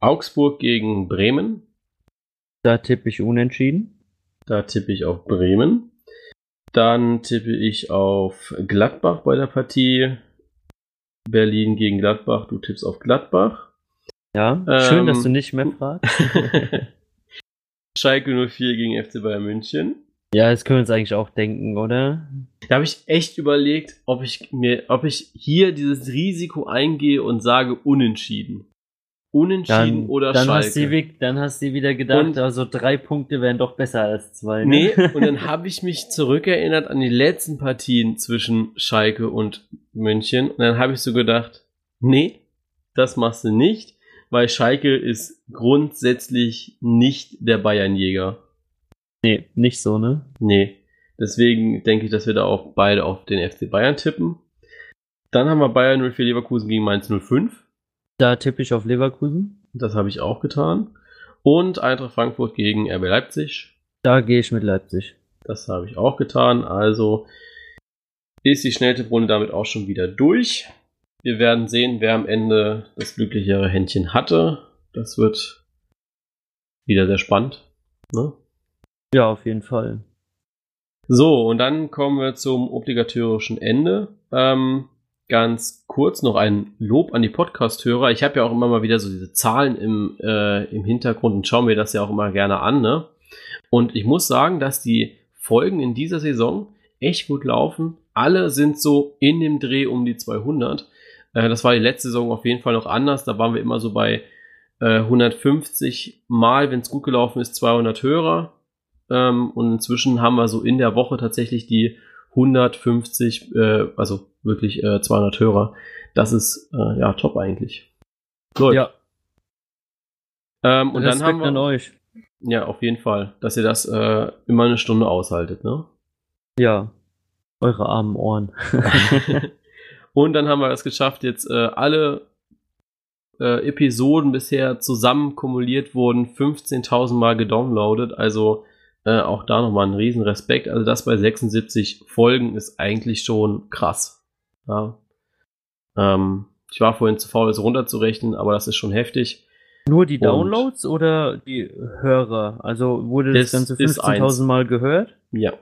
Augsburg gegen Bremen. Da tippe ich unentschieden. Da tippe ich auf Bremen. Dann tippe ich auf Gladbach bei der Partie. Berlin gegen Gladbach. Du tippst auf Gladbach. Ja, schön, ähm, dass du nicht mehr fragst. Schalke 04 gegen FC Bayern München. Ja, das können wir uns eigentlich auch denken, oder? Da habe ich echt überlegt, ob ich mir, ob ich hier dieses Risiko eingehe und sage unentschieden. Unentschieden dann, oder dann Schalke. Hast du, dann hast du wieder gedacht, und, also drei Punkte wären doch besser als zwei. Ne? Nee, und dann habe ich mich zurückerinnert an die letzten Partien zwischen Schalke und München. Und dann habe ich so gedacht, nee, das machst du nicht, weil Schalke ist grundsätzlich nicht der Bayernjäger. Nee, nicht so, ne? Nee. Deswegen denke ich, dass wir da auch beide auf den FC Bayern tippen. Dann haben wir Bayern 04 Leverkusen gegen Mainz 05. Da tippe ich auf Leverkusen. Das habe ich auch getan. Und Eintracht Frankfurt gegen RB Leipzig. Da gehe ich mit Leipzig. Das habe ich auch getan. Also ist die Schnelltipprunde damit auch schon wieder durch. Wir werden sehen, wer am Ende das glücklichere Händchen hatte. Das wird wieder sehr spannend. Ne? Ja, auf jeden Fall. So, und dann kommen wir zum obligatorischen Ende. Ähm, ganz kurz noch ein Lob an die Podcast-Hörer. Ich habe ja auch immer mal wieder so diese Zahlen im, äh, im Hintergrund und schaue mir das ja auch immer gerne an. Ne? Und ich muss sagen, dass die Folgen in dieser Saison echt gut laufen. Alle sind so in dem Dreh um die 200. Äh, das war die letzte Saison auf jeden Fall noch anders. Da waren wir immer so bei äh, 150 Mal, wenn es gut gelaufen ist, 200 Hörer. Ähm, und inzwischen haben wir so in der Woche tatsächlich die 150, äh, also wirklich äh, 200 Hörer. Das ist äh, ja top eigentlich. Läuft. Ja. Ähm, und Respekt dann haben wir an euch. Ja, auf jeden Fall, dass ihr das äh, immer eine Stunde aushaltet, ne? Ja. Eure armen Ohren. und dann haben wir es geschafft, jetzt äh, alle äh, Episoden bisher zusammen kumuliert wurden 15.000 Mal gedownloadet. Also äh, auch da nochmal ein Riesenrespekt. Also das bei 76 Folgen ist eigentlich schon krass. Ja. Ähm, ich war vorhin zu faul, das runterzurechnen, aber das ist schon heftig. Nur die Downloads Und oder die Hörer? Also wurde das, das Ganze 15.000 Mal gehört? Ja.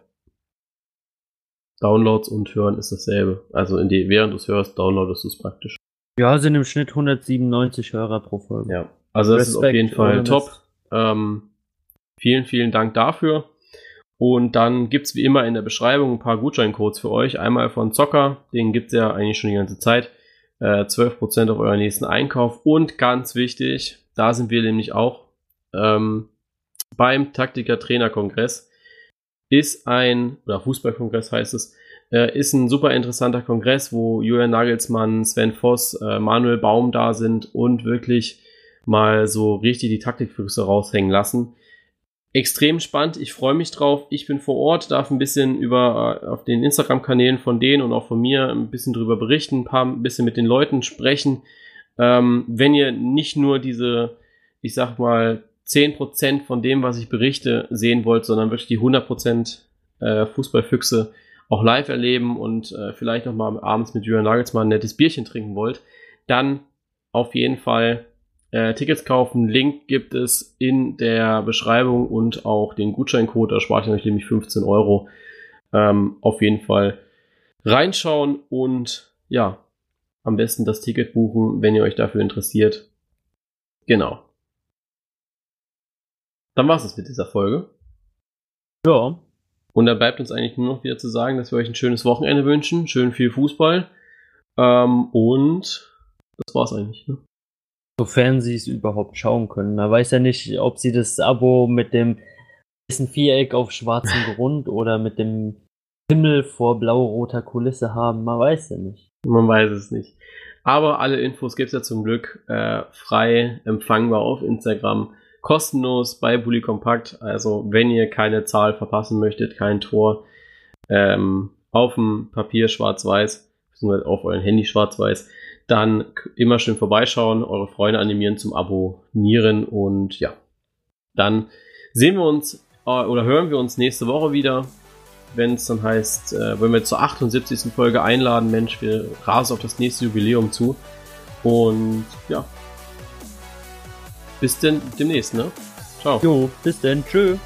Downloads und Hören ist dasselbe. Also in die, während du es hörst, downloadest du es praktisch. Ja, sind im Schnitt 197 Hörer pro Folge. Ja, also das Respekt, ist auf jeden Fall top. Ähm, Vielen, vielen Dank dafür. Und dann gibt's wie immer in der Beschreibung ein paar Gutscheincodes für euch. Einmal von Zocker, den gibt's ja eigentlich schon die ganze Zeit. Äh, 12% auf euren nächsten Einkauf. Und ganz wichtig, da sind wir nämlich auch ähm, beim Taktiker-Trainer-Kongress. Ist ein, oder Fußballkongress heißt es, äh, ist ein super interessanter Kongress, wo Julian Nagelsmann, Sven Voss, äh, Manuel Baum da sind und wirklich mal so richtig die Taktikfüchse raushängen lassen extrem spannend. Ich freue mich drauf. Ich bin vor Ort, darf ein bisschen über äh, auf den Instagram-Kanälen von denen und auch von mir ein bisschen drüber berichten, ein paar ein bisschen mit den Leuten sprechen. Ähm, wenn ihr nicht nur diese, ich sag mal, 10% von dem, was ich berichte, sehen wollt, sondern wirklich die 100% äh, Fußballfüchse auch live erleben und äh, vielleicht noch mal abends mit Julian Nagelsmann ein nettes Bierchen trinken wollt, dann auf jeden Fall äh, Tickets kaufen. Link gibt es in der Beschreibung und auch den Gutscheincode. Da spart ihr euch nämlich 15 Euro. Ähm, auf jeden Fall reinschauen und ja, am besten das Ticket buchen, wenn ihr euch dafür interessiert. Genau. Dann war's es mit dieser Folge. Ja. Und da bleibt uns eigentlich nur noch wieder zu sagen, dass wir euch ein schönes Wochenende wünschen, schön viel Fußball. Ähm, und das war's eigentlich. Ne? Sofern sie es überhaupt schauen können. Man weiß ja nicht, ob sie das Abo mit dem weißen Viereck auf schwarzem Grund oder mit dem Himmel vor blau-roter Kulisse haben. Man weiß ja nicht. Man weiß es nicht. Aber alle Infos gibt es ja zum Glück äh, frei empfangbar auf Instagram kostenlos bei Bully Compact. Also wenn ihr keine Zahl verpassen möchtet, kein Tor ähm, auf dem Papier schwarz-weiß, beziehungsweise auf eurem Handy schwarz-weiß, dann immer schön vorbeischauen, eure Freunde animieren zum Abonnieren und ja, dann sehen wir uns äh, oder hören wir uns nächste Woche wieder, wenn es dann heißt, äh, wenn wir zur 78. Folge einladen, Mensch, wir rasen auf das nächste Jubiläum zu und ja, bis denn demnächst, ne? Ciao. Jo, bis denn. Tschö.